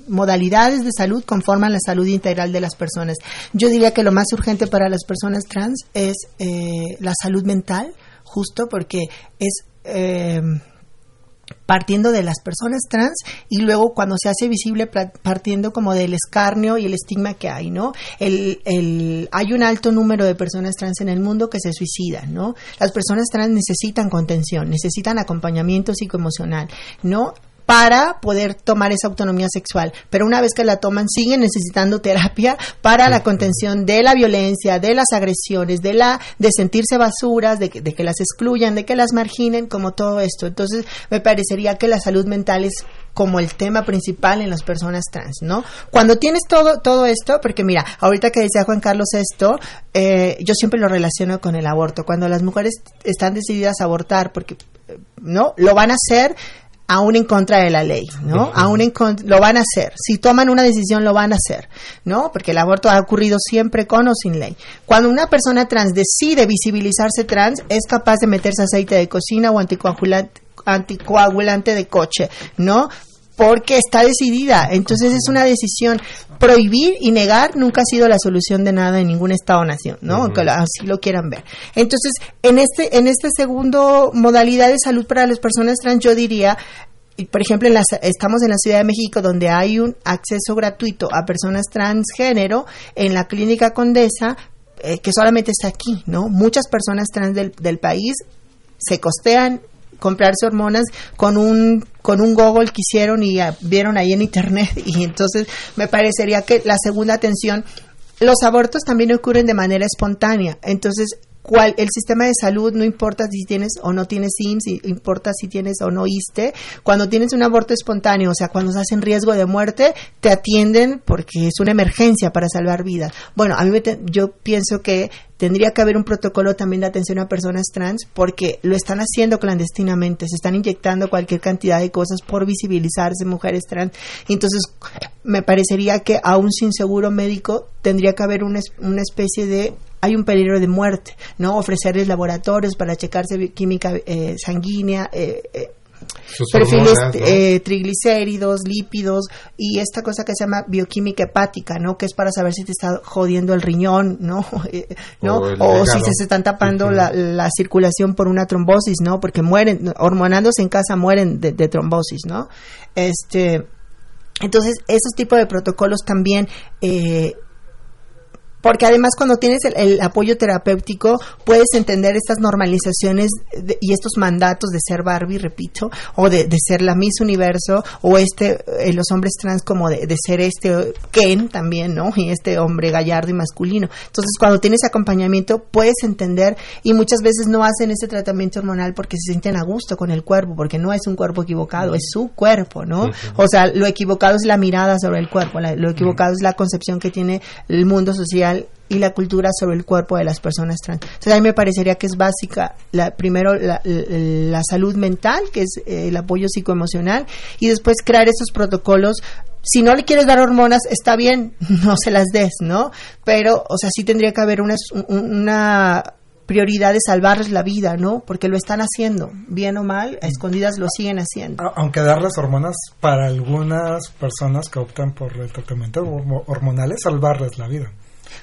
modalidades de salud conforman la salud integral de las personas. Yo diría que lo más urgente para las personas trans es eh, la salud mental, justo porque es... Eh, partiendo de las personas trans y luego cuando se hace visible partiendo como del escarnio y el estigma que hay, ¿no? El, el, hay un alto número de personas trans en el mundo que se suicidan, ¿no? Las personas trans necesitan contención, necesitan acompañamiento psicoemocional, ¿no? Para poder tomar esa autonomía sexual. Pero una vez que la toman, siguen necesitando terapia para la contención de la violencia, de las agresiones, de la de sentirse basuras, de que, de que las excluyan, de que las marginen, como todo esto. Entonces, me parecería que la salud mental es como el tema principal en las personas trans, ¿no? Cuando tienes todo todo esto, porque mira, ahorita que decía Juan Carlos esto, eh, yo siempre lo relaciono con el aborto. Cuando las mujeres están decididas a abortar, porque eh, no lo van a hacer aún en contra de la ley, ¿no? Aún en lo van a hacer. Si toman una decisión, lo van a hacer, ¿no? Porque el aborto ha ocurrido siempre con o sin ley. Cuando una persona trans decide visibilizarse trans, es capaz de meterse aceite de cocina o anticoagulante, anticoagulante de coche, ¿no? Porque está decidida. Entonces es una decisión. Prohibir y negar nunca ha sido la solución de nada en ningún estado o nación, ¿no? Aunque así lo quieran ver. Entonces, en este, en este segundo modalidad de salud para las personas trans, yo diría, por ejemplo, en estamos en la Ciudad de México donde hay un acceso gratuito a personas transgénero en la clínica Condesa, eh, que solamente está aquí, ¿no? Muchas personas trans del, del país se costean comprarse hormonas con un con un Google que hicieron y vieron ahí en internet. Y entonces me parecería que la segunda atención los abortos también ocurren de manera espontánea. Entonces cuál el sistema de salud no importa si tienes o no tienes IMSS, importa si tienes o no ISTE. Cuando tienes un aborto espontáneo, o sea, cuando estás en riesgo de muerte, te atienden porque es una emergencia para salvar vidas. Bueno, a mí me yo pienso que tendría que haber un protocolo también de atención a personas trans porque lo están haciendo clandestinamente, se están inyectando cualquier cantidad de cosas por visibilizarse mujeres trans. Entonces, me parecería que aún sin seguro médico tendría que haber una, una especie de hay un peligro de muerte, ¿no? Ofrecerles laboratorios para checarse química eh, sanguínea, eh, eh, perfiles triglicéridos, lípidos y esta cosa que se llama bioquímica hepática, ¿no? Que es para saber si te está jodiendo el riñón, ¿no? ¿no? O, si se, están tapando la, circulación por una trombosis, ¿no? Porque mueren, hormonándose en casa mueren de, de trombosis, ¿no? Este, entonces, esos tipos de protocolos también eh, porque además cuando tienes el, apoyo terapéutico puedes entender estas normalizaciones y estos mandatos de ser Barbie, repito, o de, ser la Miss Universo, o este, eh, los hombres trans como de, ser este Ken también, ¿no? Y este hombre gallardo y masculino. Entonces cuando tienes acompañamiento puedes entender y muchas veces no hacen ese tratamiento hormonal porque se sienten a gusto con el cuerpo, porque no es un cuerpo equivocado, es su cuerpo, ¿no? O sea, lo equivocado es la mirada sobre el cuerpo, lo equivocado es la concepción que tiene el mundo social y la cultura sobre el cuerpo de las personas trans. Entonces a mí me parecería que es básica, la, primero la, salud mental, que es eh, el apoyo psicoemocional, y después crear esos protocolos si no le quieres dar hormonas, está bien, no se las des, ¿no? Pero, o sea, sí tendría que haber una, una prioridad de salvarles la vida, ¿no? Porque lo están haciendo, bien o mal, a escondidas lo siguen haciendo. Aunque darles hormonas para algunas personas que optan por el tratamiento hormonal es salvarles la vida.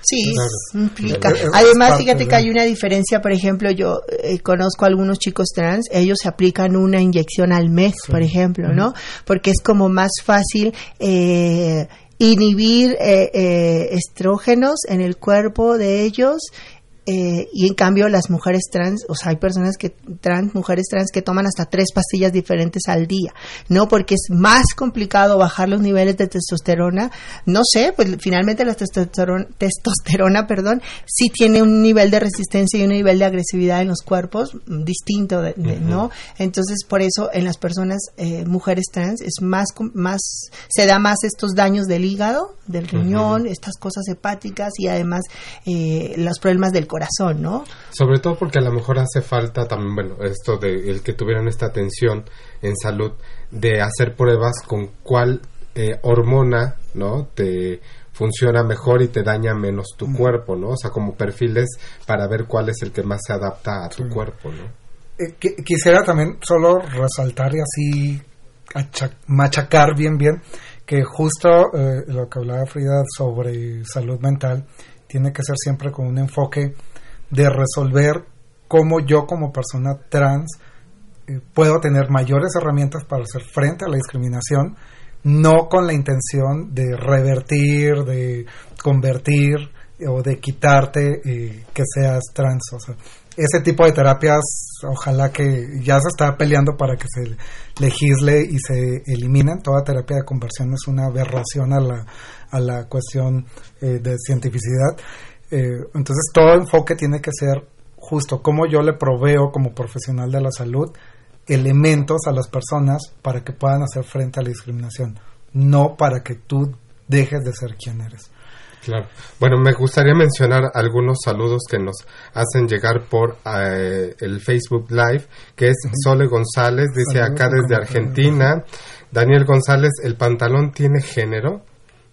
Sí, implica. Además, fíjate que hay una diferencia, por ejemplo, yo eh, conozco a algunos chicos trans, ellos se aplican una inyección al mes, por ejemplo, ¿no? Porque es como más fácil eh, inhibir eh, estrógenos en el cuerpo de ellos eh, y en cambio las mujeres trans, o sea, hay personas que trans, mujeres trans que toman hasta tres pastillas diferentes al día, ¿no? Porque es más complicado bajar los niveles de testosterona. No sé, pues finalmente la testosterona, testosterona, perdón, sí tiene un nivel de resistencia y un nivel de agresividad en los cuerpos distinto, ¿no? Entonces, por eso en las personas eh, mujeres trans es más, más, se da más estos daños del hígado, del riñón, estas cosas hepáticas y además eh, los problemas del corazón, ¿no? Sobre todo porque a lo mejor hace falta también, bueno, esto de el que tuvieran esta atención en salud, de hacer pruebas con cuál eh, hormona, ¿no? Te funciona mejor y te daña menos tu mm. cuerpo, ¿no? O sea, como perfiles para ver cuál es el que más se adapta a tu cuerpo, ¿no? Eh, quisiera también solo resaltar y así machacar bien, bien, que justo eh, lo que hablaba Frida sobre salud mental, tiene que ser siempre con un enfoque de resolver cómo yo como persona trans eh, puedo tener mayores herramientas para hacer frente a la discriminación, no con la intención de revertir, de convertir o de quitarte eh, que seas trans. O sea, ese tipo de terapias, ojalá que ya se está peleando para que se legisle y se eliminen. Toda terapia de conversión es una aberración a la, a la cuestión eh, de cientificidad. Eh, entonces todo enfoque tiene que ser justo cómo yo le proveo como profesional de la salud elementos a las personas para que puedan hacer frente a la discriminación, no para que tú dejes de ser quien eres. Claro. Bueno, me gustaría mencionar algunos saludos que nos hacen llegar por eh, el Facebook Live, que es Sole González, dice acá desde Argentina. Daniel González, ¿el pantalón tiene género?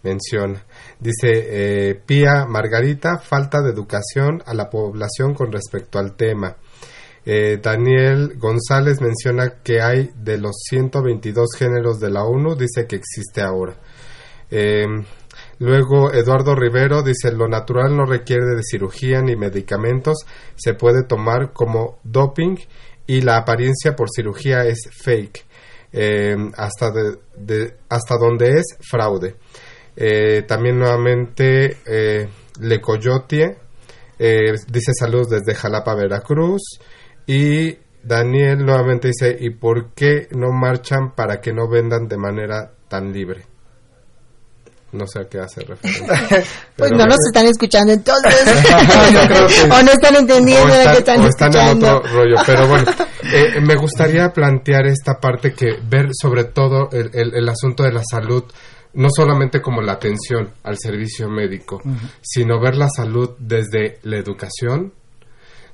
Menciona. Dice eh, Pía Margarita, falta de educación a la población con respecto al tema. Eh, Daniel González menciona que hay de los 122 géneros de la ONU, dice que existe ahora. Eh, luego Eduardo Rivero dice lo natural no requiere de cirugía ni medicamentos, se puede tomar como doping y la apariencia por cirugía es fake, eh, hasta, de, hasta donde es fraude. También nuevamente Le Coyote dice saludos desde Jalapa, Veracruz. Y Daniel nuevamente dice, ¿y por qué no marchan para que no vendan de manera tan libre? No sé a qué hace referencia. pues no nos están escuchando entonces. o no están entendiendo de qué están, o están en otro rollo. Pero bueno, eh, me gustaría plantear esta parte que ver sobre todo el, el, asunto de la salud no solamente como la atención al servicio médico, sino ver la salud desde la educación,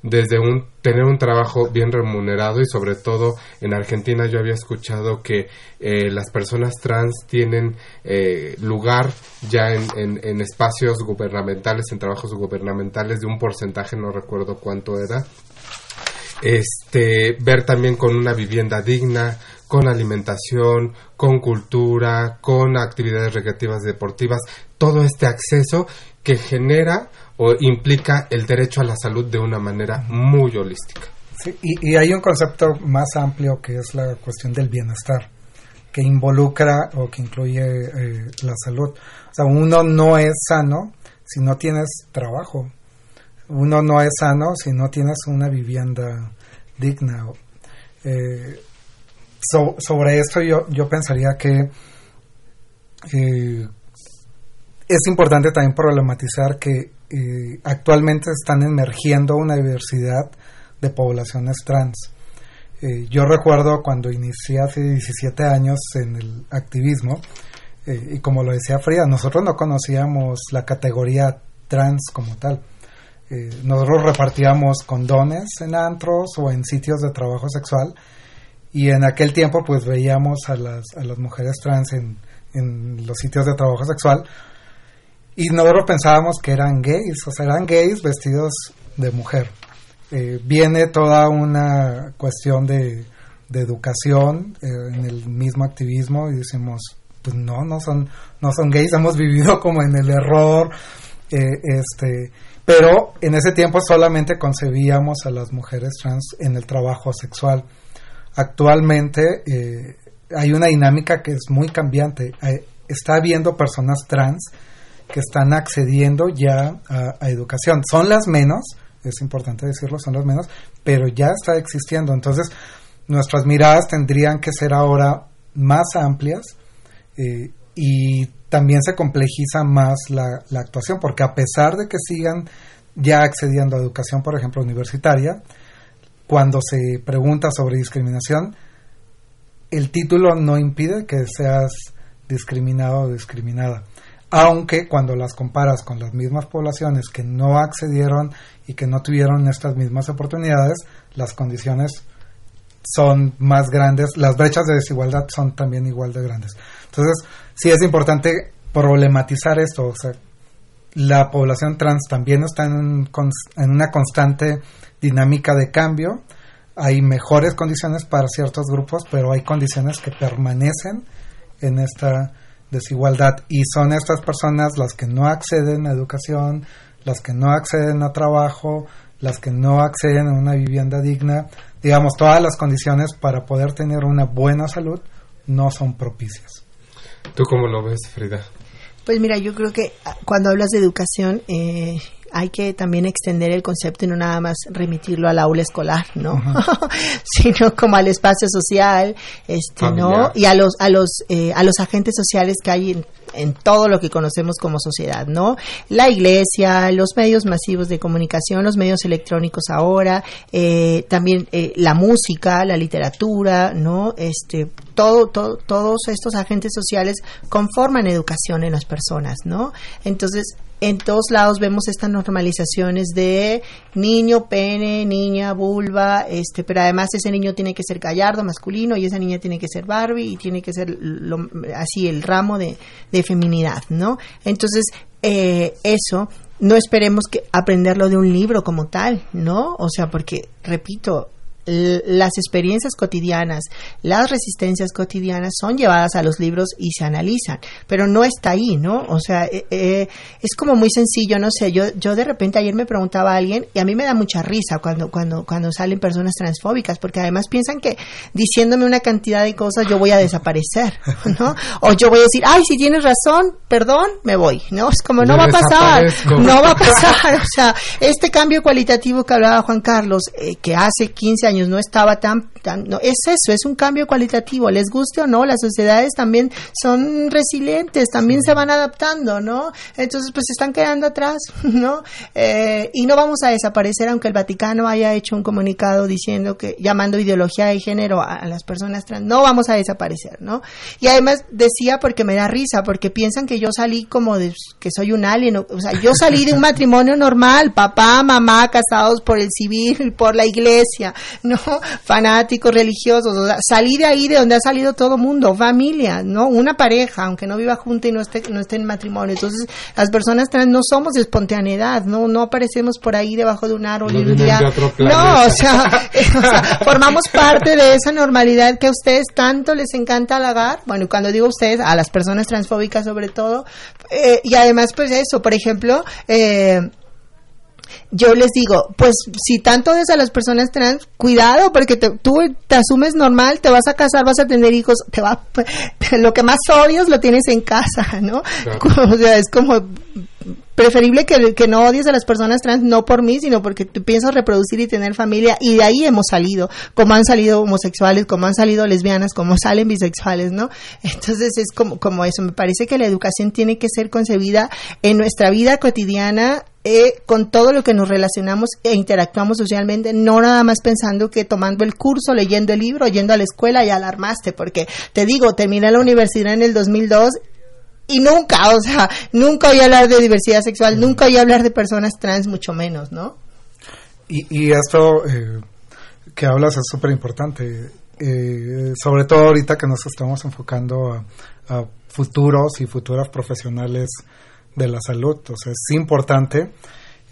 desde un tener un trabajo bien remunerado y sobre todo en Argentina yo había escuchado que eh, las personas trans tienen eh, lugar ya en, en, espacios gubernamentales, en trabajos gubernamentales de un porcentaje, no recuerdo cuánto era. Este, ver también con una vivienda digna, con alimentación, con cultura, con actividades recreativas deportivas, todo este acceso que genera o implica el derecho a la salud de una manera muy holística. Sí, y, hay un concepto más amplio que es la cuestión del bienestar, que involucra o que incluye eh, la salud. O sea, uno no es sano si no tienes trabajo. Uno no es sano si no tienes una vivienda digna. Eh, sobre esto yo, yo pensaría que es importante también problematizar que eh, actualmente están emergiendo una diversidad de poblaciones trans. Eh, yo recuerdo cuando inicié hace 17 años en el activismo, eh, y como lo decía Frida, nosotros no conocíamos la categoría trans como tal. nosotros repartíamos condones en antros o en sitios de trabajo sexual y en aquel tiempo pues veíamos a las, a las mujeres trans en, en los sitios de trabajo sexual y nosotros pensábamos que eran gays, o sea, eran gays vestidos de mujer. Eh, viene toda una cuestión de, educación eh, en el mismo activismo y decimos, pues no, no son, no son gays, hemos vivido como en el error, eh, este, pero en ese tiempo solamente concebíamos a las mujeres trans en el trabajo sexual. Actualmente hay una dinámica que es muy cambiante. está habiendo personas trans que están accediendo ya a, educación. Son las menos, es importante decirlo, son las menos, pero ya está existiendo. Entonces, nuestras miradas tendrían que ser ahora más amplias eh, y también se complejiza más la, actuación, porque a pesar de que sigan ya accediendo a educación, por ejemplo, universitaria, cuando se pregunta sobre discriminación, el título no impide que seas discriminado o discriminada aunque cuando las comparas con las mismas poblaciones que no accedieron y que no tuvieron estas mismas oportunidades, las condiciones son más grandes, las brechas de desigualdad son también igual de grandes. Entonces, sí es importante problematizar esto, o sea, la población trans también está en, en una constante dinámica de cambio, hay mejores condiciones para ciertos grupos, pero hay condiciones que permanecen en esta desigualdad y son estas personas las que no acceden a educación, las que no acceden a trabajo, las que no acceden a una vivienda digna, digamos, todas las condiciones para poder tener una buena salud no son propicias. ¿Tú cómo lo ves, Frida? Pues mira, yo creo que ah, cuando hablas de educación, eh, hay que también extender el concepto y no nada más remitirlo al aula escolar, ¿no? sino como al espacio social, este, ¿no? Y a los a los eh, a los agentes sociales que hay en, en, todo lo que conocemos como sociedad, ¿no? La iglesia, los medios masivos de comunicación, los medios electrónicos ahora, eh, también eh, la música, la literatura, ¿no? Este, todo, todo, todos estos agentes sociales conforman educación en las personas, ¿no? Entonces, en todos lados vemos estas normalizaciones de niño, pene, niña, vulva, este, pero además ese niño tiene que ser gallardo, masculino, y esa niña tiene que ser Barbie, y tiene que ser así el ramo de, de feminidad, ¿no? Entonces, eh, eso no esperemos que aprenderlo de un libro como tal, ¿no? O sea, porque, repito, las experiencias cotidianas, las resistencias cotidianas son llevadas a los libros y se analizan, pero no está ahí, ¿no? O sea, eh, eh, es como muy sencillo, no sé, yo, yo de repente ayer me preguntaba a alguien y a mí me da mucha risa cuando, cuando, cuando salen personas transfóbicas, porque además piensan que diciéndome una cantidad de cosas yo voy a desaparecer, ¿no? O yo voy a decir, ay, si tienes razón, perdón, me voy, ¿no? Es como, no va a pasar, no va a pasar, o sea, este cambio cualitativo que hablaba Juan Carlos, eh, que hace 15 años no estaba tan, tan, no, es eso, es un cambio cualitativo, les guste o no, las sociedades también son resilientes, también se van adaptando, ¿no? Entonces, pues se están quedando atrás, ¿no? Eh, y no vamos a desaparecer, aunque el Vaticano haya hecho un comunicado diciendo que, llamando ideología de género a, las personas trans, no vamos a desaparecer, ¿no? Y además decía porque me da risa, porque piensan que yo salí como de, que soy un alien, o sea, yo salí de un matrimonio normal, papá, mamá, casados por el civil, por la iglesia, ¿no? Fanáticos religiosos, o sea, salí de ahí de donde ha salido todo mundo, familia, ¿no? Una pareja, aunque no viva junta y no esté, no esté en matrimonio. Entonces, las personas trans no somos de espontaneidad, no, no aparecemos por ahí debajo de un árbol y un día. No, o sea, formamos parte de esa normalidad que a ustedes tanto les encanta halagar. Bueno, y cuando digo ustedes, a las personas transfóbicas sobre todo, eh, y además, pues eso, por ejemplo, eh, yo les digo, pues si tanto odias a las personas trans, cuidado, porque tú te asumes normal, te vas a casar, vas a tener hijos, te va, lo que más odias lo tienes en casa, ¿no? O sea, es como preferible que, que, no odies a las personas trans, no por mí, sino porque tú piensas reproducir y tener familia, y de ahí hemos salido, como han salido homosexuales, como han salido lesbianas, como salen bisexuales, ¿no? Entonces es como, como eso, me parece que la educación tiene que ser concebida en nuestra vida cotidiana, eh, con todo lo que nos relacionamos e interactuamos socialmente, no nada más pensando que tomando el curso, leyendo el libro, yendo a la escuela ya alarmaste, porque te digo, terminé la universidad en el 2002 y nunca, o sea, nunca oí hablar de diversidad sexual, nunca oí hablar de personas trans, mucho menos, ¿no? Y, y esto eh, que hablas es súper importante, eh, sobre todo ahorita que nos estamos enfocando a, a futuros y futuras profesionales de la salud. O sea, es importante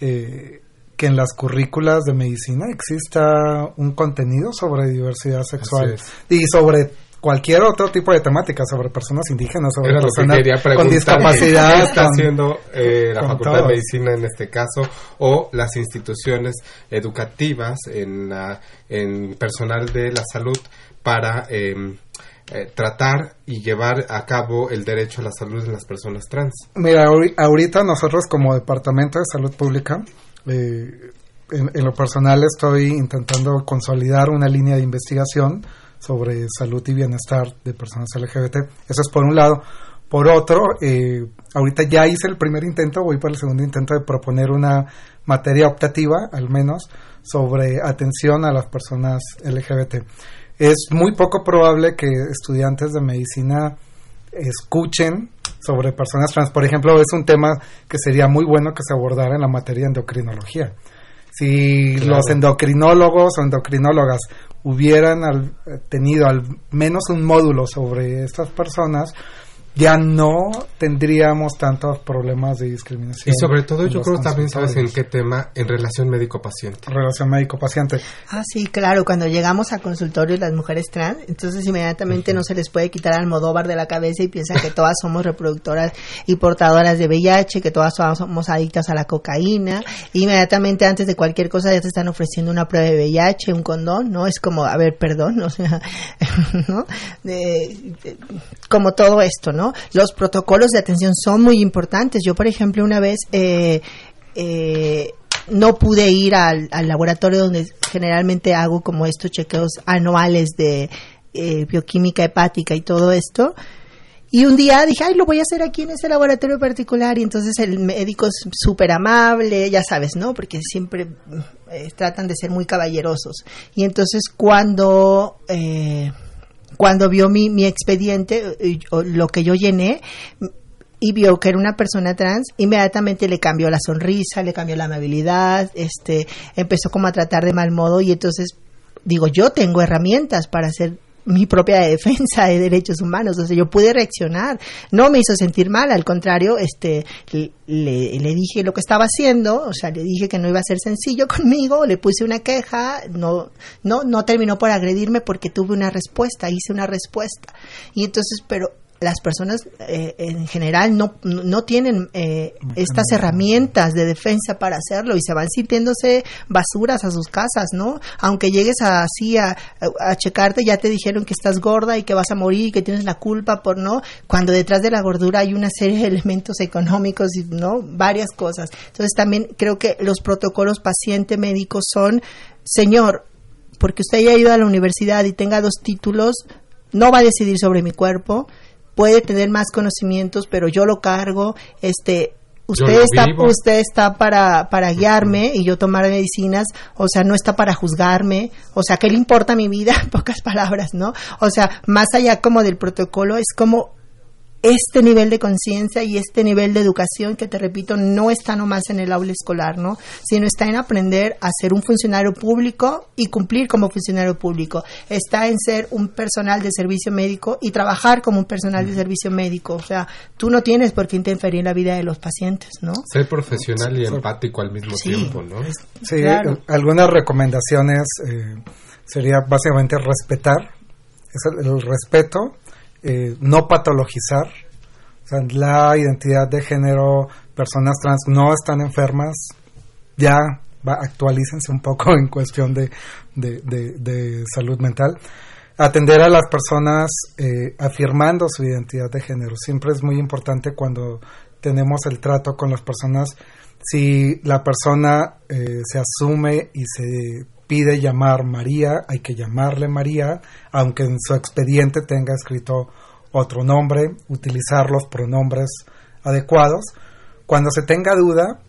eh, que en las currículas de medicina exista un contenido sobre diversidad sexual y sobre cualquier otro tipo de temática sobre personas indígenas, sobre personas con discapacidad. ¿Qué está haciendo eh, la Facultad de Medicina en este caso o las instituciones educativas en, en personal de la salud para eh, eh, tratar y llevar a cabo el derecho a la salud de las personas trans? Mira, ahorita nosotros como Departamento de Salud Pública, eh, en, lo personal estoy intentando consolidar una línea de investigación sobre salud y bienestar de personas LGBT. Eso es por un lado. Por otro, eh, ahorita ya hice el primer intento, voy para el segundo intento de proponer una materia optativa, al menos, sobre atención a las personas LGBT es muy poco probable que estudiantes de medicina escuchen sobre personas trans. Por ejemplo, es un tema que sería muy bueno que se abordara en la materia de endocrinología. Si los endocrinólogos o endocrinólogas hubieran tenido al menos un módulo sobre estas personas, ya no tendríamos tantos problemas de discriminación. Y sobre todo yo creo también sabes en qué tema, en relación médico-paciente. Relación médico-paciente. Ah, sí, claro, cuando llegamos a consultorio las mujeres trans, entonces inmediatamente no se les puede quitar al modóvar de la cabeza y piensan que todas somos reproductoras y portadoras de VIH, que todas somos adictas a la cocaína, inmediatamente antes de cualquier cosa ya te están ofreciendo una prueba de VIH, un condón, ¿no? Es como, a ver, perdón, o sea, ¿no? como todo esto, ¿no? Los protocolos de atención son muy importantes. Yo, por ejemplo, una vez eh, eh, no pude ir al, laboratorio donde generalmente hago como estos chequeos anuales de eh, bioquímica hepática y todo esto. Y un día dije, ay, lo voy a hacer aquí en ese laboratorio particular. Y entonces el médico es súper amable, ya sabes, ¿no? Porque siempre tratan de ser muy caballerosos. Y entonces cuando cuando vio mi, mi expediente, eh, lo que yo llené, y vio que era una persona trans, inmediatamente le cambió la sonrisa, le cambió la amabilidad, este, empezó como a tratar de mal modo y entonces digo, yo tengo herramientas para hacer mi propia defensa de derechos humanos, o sea, yo pude reaccionar, no me hizo sentir mal, al contrario, este, le, le, dije lo que estaba haciendo, o sea, le dije que no iba a ser sencillo conmigo, le puse una queja, no, no, no terminó por agredirme porque tuve una respuesta, hice una respuesta, y entonces, pero las personas eh, en general no, no tienen eh, estas herramientas de defensa para hacerlo y se van sintiéndose basuras a sus casas, ¿no? Aunque llegues así a, a, checarte, ya te dijeron que estás gorda y que vas a morir y que tienes la culpa por, ¿no? Cuando detrás de la gordura hay una serie de elementos económicos, ¿no? Varias cosas. Entonces también creo que los protocolos paciente-médico son, señor, porque usted haya ido a la universidad y tenga dos títulos, no va a decidir sobre mi cuerpo, puede tener más conocimientos, pero yo lo cargo, este, usted está usted está para para guiarme y yo tomar medicinas o sea no está para juzgarme o sea qué le importa mi vida en pocas palabras no o sea más allá como del protocolo es como este nivel de conciencia y este nivel de educación que te repito no está nomás en el aula escolar, ¿no? Sino está en aprender a ser un funcionario público y cumplir como funcionario público. Está en ser un personal de servicio médico y trabajar como un personal de servicio médico. O sea, tú no tienes por qué interferir en la vida de los pacientes, ¿no? Ser profesional y empático al mismo tiempo, ¿no? Sí, algunas recomendaciones eh, sería básicamente respetar, el respeto eh, no patologizar. O sea, la identidad de género, personas trans no están enfermas, ya va, actualícense un poco en cuestión de, de, salud mental. Atender a las personas eh, afirmando su identidad de género. Siempre es muy importante cuando tenemos el trato con las personas. Si la persona eh, se asume y se pide llamar María, hay que llamarle María, aunque en su expediente tenga escrito otro nombre, utilizar los pronombres adecuados. Cuando se tenga duda,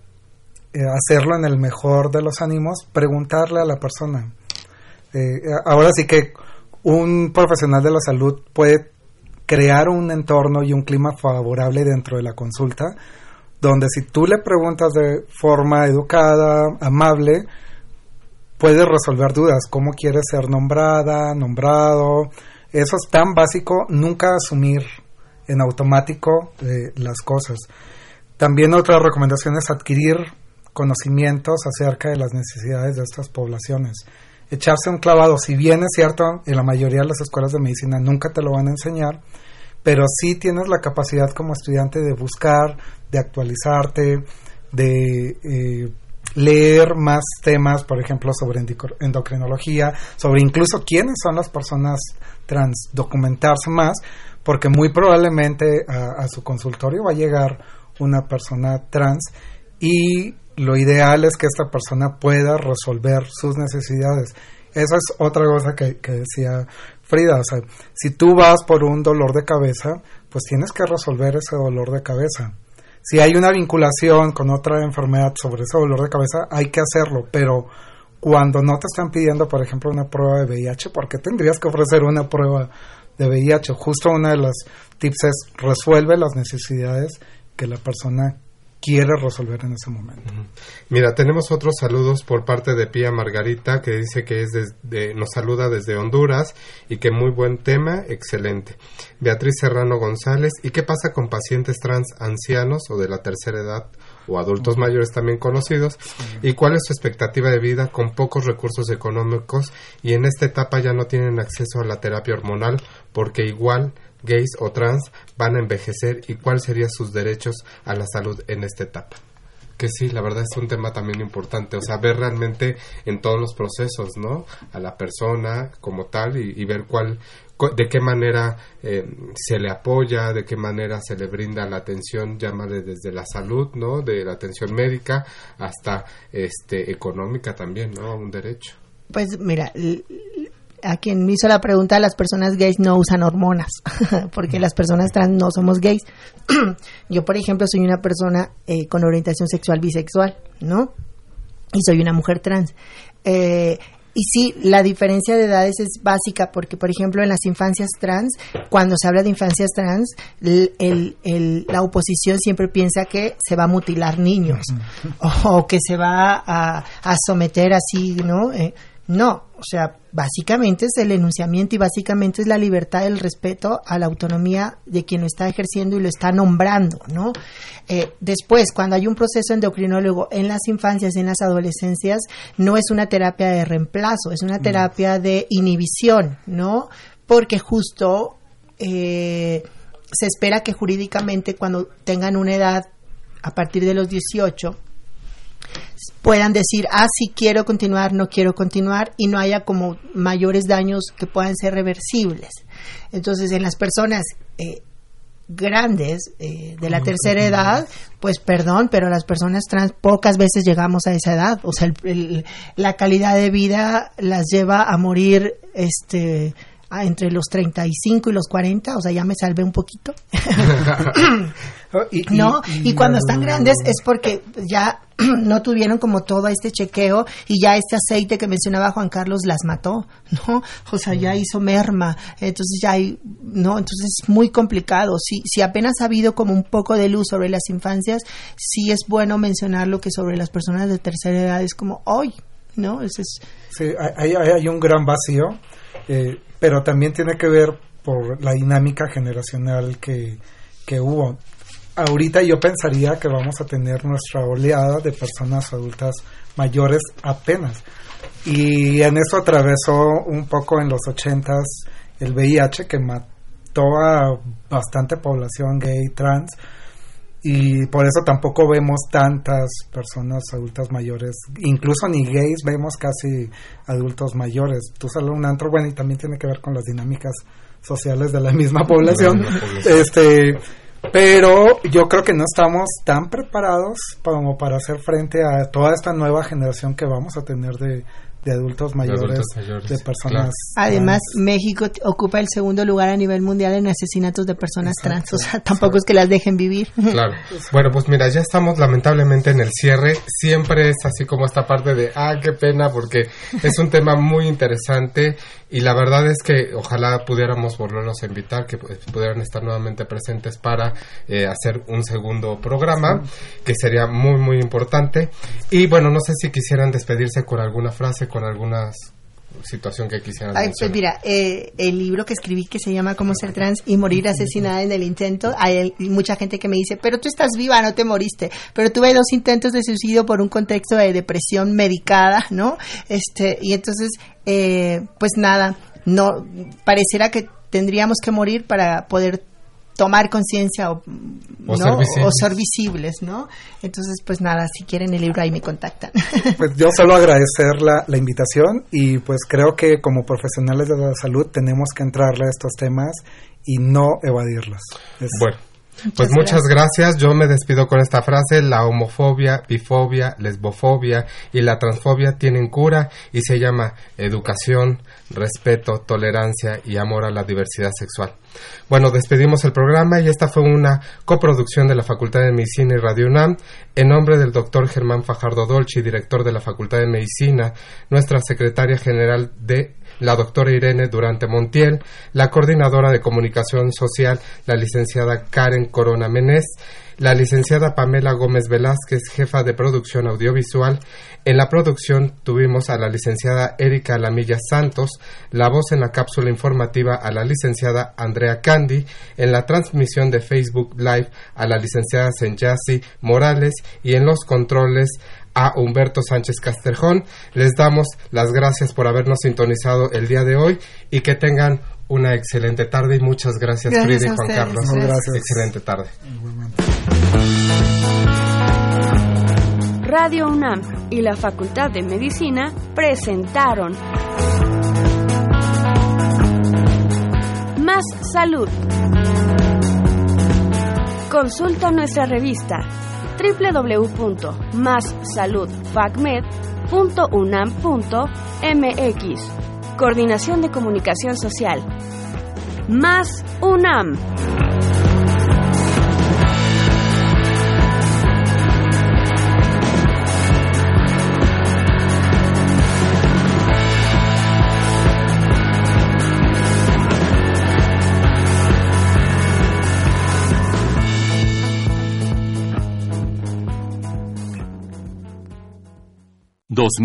eh, hacerlo en el mejor de los ánimos, preguntarle a la persona. Eh, ahora sí que un profesional de la salud puede crear un entorno y un clima favorable dentro de la consulta, donde si tú le preguntas de forma educada, amable, puedes resolver dudas, cómo quieres ser nombrada, nombrado, eso es tan básico, nunca asumir en automático eh, las cosas. También otra recomendación es adquirir conocimientos acerca de las necesidades de estas poblaciones. Echarse un clavado, si bien es cierto, en la mayoría de las escuelas de medicina nunca te lo van a enseñar, pero sí tienes la capacidad como estudiante de buscar, de actualizarte, de eh, leer más temas, por ejemplo, sobre endocrinología, sobre incluso quiénes son las personas trans, documentarse más, porque muy probablemente a, su consultorio va a llegar una persona trans y lo ideal es que esta persona pueda resolver sus necesidades. Esa es otra cosa que, que, decía Frida. O sea, si tú vas por un dolor de cabeza, pues tienes que resolver ese dolor de cabeza si hay una vinculación con otra enfermedad sobre ese dolor de cabeza, hay que hacerlo, pero cuando no te están pidiendo, por ejemplo, una prueba de VIH, ¿por qué tendrías que ofrecer una prueba de VIH? Justo una de las tips es resuelve las necesidades que la persona quiere resolver en ese momento. Mira, tenemos otros saludos por parte de Pía Margarita que dice que es de, nos saluda desde Honduras y que muy buen tema, excelente. Beatriz Serrano González, ¿y qué pasa con pacientes trans ancianos o de la tercera edad o adultos mayores también conocidos? ¿Y cuál es su expectativa de vida con pocos recursos económicos y en esta etapa ya no tienen acceso a la terapia hormonal porque igual gays o trans van a envejecer y cuáles serían sus derechos a la salud en esta etapa. Que sí, la verdad es un tema también importante, o sea, ver realmente en todos los procesos, ¿no? A la persona como tal y, ver cuál, de qué manera eh, se le apoya, de qué manera se le brinda la atención, llámale desde la salud, ¿no? De la atención médica hasta este económica también, ¿no? Un derecho. Pues mira, a quien me hizo la pregunta, las personas gays no usan hormonas, porque las personas trans no somos gays. Yo, por ejemplo, soy una persona eh, con orientación sexual bisexual, ¿no? Y soy una mujer trans. Eh, y sí, la diferencia de edades es básica porque, por ejemplo, en las infancias trans, cuando se habla de infancias trans, la oposición siempre piensa que se va a mutilar niños o, que se va a, someter así, ¿no? Eh, No, o sea, básicamente es el enunciamiento y básicamente es la libertad del respeto a la autonomía de quien lo está ejerciendo y lo está nombrando, ¿no? Eh, después, cuando hay un proceso endocrinólogo en las infancias y en las adolescencias, no es una terapia de reemplazo, es una terapia de inhibición, ¿no? Porque justo eh, se espera que jurídicamente cuando tengan una edad a partir de los 18, puedan decir, ah, sí quiero continuar, no quiero continuar, y no haya como mayores daños que puedan ser reversibles. Entonces, en las personas eh, grandes eh, de la tercera edad, pues perdón, pero las personas trans pocas veces llegamos a esa edad. O sea, la calidad de vida las lleva a morir, este entre los 35 y los 40, o sea, ya me salvé un poquito. ¿No? Y, cuando están grandes es porque ya no tuvieron como todo este chequeo y ya este aceite que mencionaba Juan Carlos las mató, ¿no? O sea, ya hizo merma, entonces ya hay, ¿no? Entonces es muy complicado. Si, si apenas ha habido como un poco de luz sobre las infancias, sí es bueno mencionar lo que sobre las personas de tercera edad es como hoy, ¿no? es... Sí, hay, hay, un gran vacío, eh, pero también tiene que ver por la dinámica generacional que, que hubo ahorita yo pensaría que vamos a tener nuestra oleada de personas adultas mayores apenas. Y en eso atravesó un poco en los ochentas el VIH que mató a bastante población gay, trans, y por eso tampoco vemos tantas personas adultas mayores, incluso ni gays vemos casi adultos mayores. Tú sales un antro, bueno, y también tiene que ver con las dinámicas sociales de la misma población. Este pero yo creo que no estamos tan preparados como para hacer frente a toda esta nueva generación que vamos a tener de, de adultos mayores, de, personas. Además, México ocupa el segundo lugar a nivel mundial en asesinatos de personas trans, o sea, tampoco es que las dejen vivir. Claro. Bueno, pues mira, ya estamos lamentablemente en el cierre. Siempre es así como esta parte de, ah, qué pena, porque es un tema muy interesante y la verdad es que ojalá pudiéramos volverlos a invitar, que pudieran estar nuevamente presentes para eh, hacer un segundo programa, que sería muy, muy importante. Y bueno, no sé si quisieran despedirse con alguna frase, con alguna situación que quisieran Ay, pues mira, eh, el libro que escribí que se llama Cómo ser trans y morir asesinada en el intento, hay mucha gente que me dice, pero tú estás viva, no te moriste, pero tuve dos intentos de suicidio por un contexto de depresión medicada, ¿no? Este, y entonces, eh, pues nada, no, pareciera que tendríamos que morir para poder tomar conciencia o, ser visibles, ¿no? Entonces, pues nada, si quieren el libro ahí me contactan. Pues yo solo agradecer la, la invitación y pues creo que como profesionales de la salud tenemos que entrarle a estos temas y no evadirlos. Bueno. Pues muchas gracias. Yo me despido con esta frase. La homofobia, bifobia, lesbofobia y la transfobia tienen cura y se llama educación, respeto, tolerancia y amor a la diversidad sexual. Bueno, despedimos el programa y esta fue una coproducción de la Facultad de Medicina y Radio UNAM en nombre del doctor Germán Fajardo Dolci, director de la Facultad de Medicina, nuestra secretaria general de la doctora Irene Durante Montiel, la coordinadora de comunicación social, la licenciada Karen Corona Menés, la licenciada Pamela Gómez Velázquez, jefa de producción audiovisual. En la producción tuvimos a la licenciada Erika Lamilla Santos, la voz en la cápsula informativa a la licenciada Andrea Candy, en la transmisión de Facebook Live a la licenciada Senyasi Morales y en los controles a Humberto Sánchez Casterjón. Les damos las gracias por habernos sintonizado el día de hoy y que tengan una excelente tarde y muchas gracias, Frida y Juan Carlos. Gracias. Excelente tarde. Radio UNAM y la Facultad de Medicina presentaron Más Salud. Consulta nuestra revista www.massaludfacmed.unam.mx. Coordinación de Comunicación Social. Más UNAM. 2000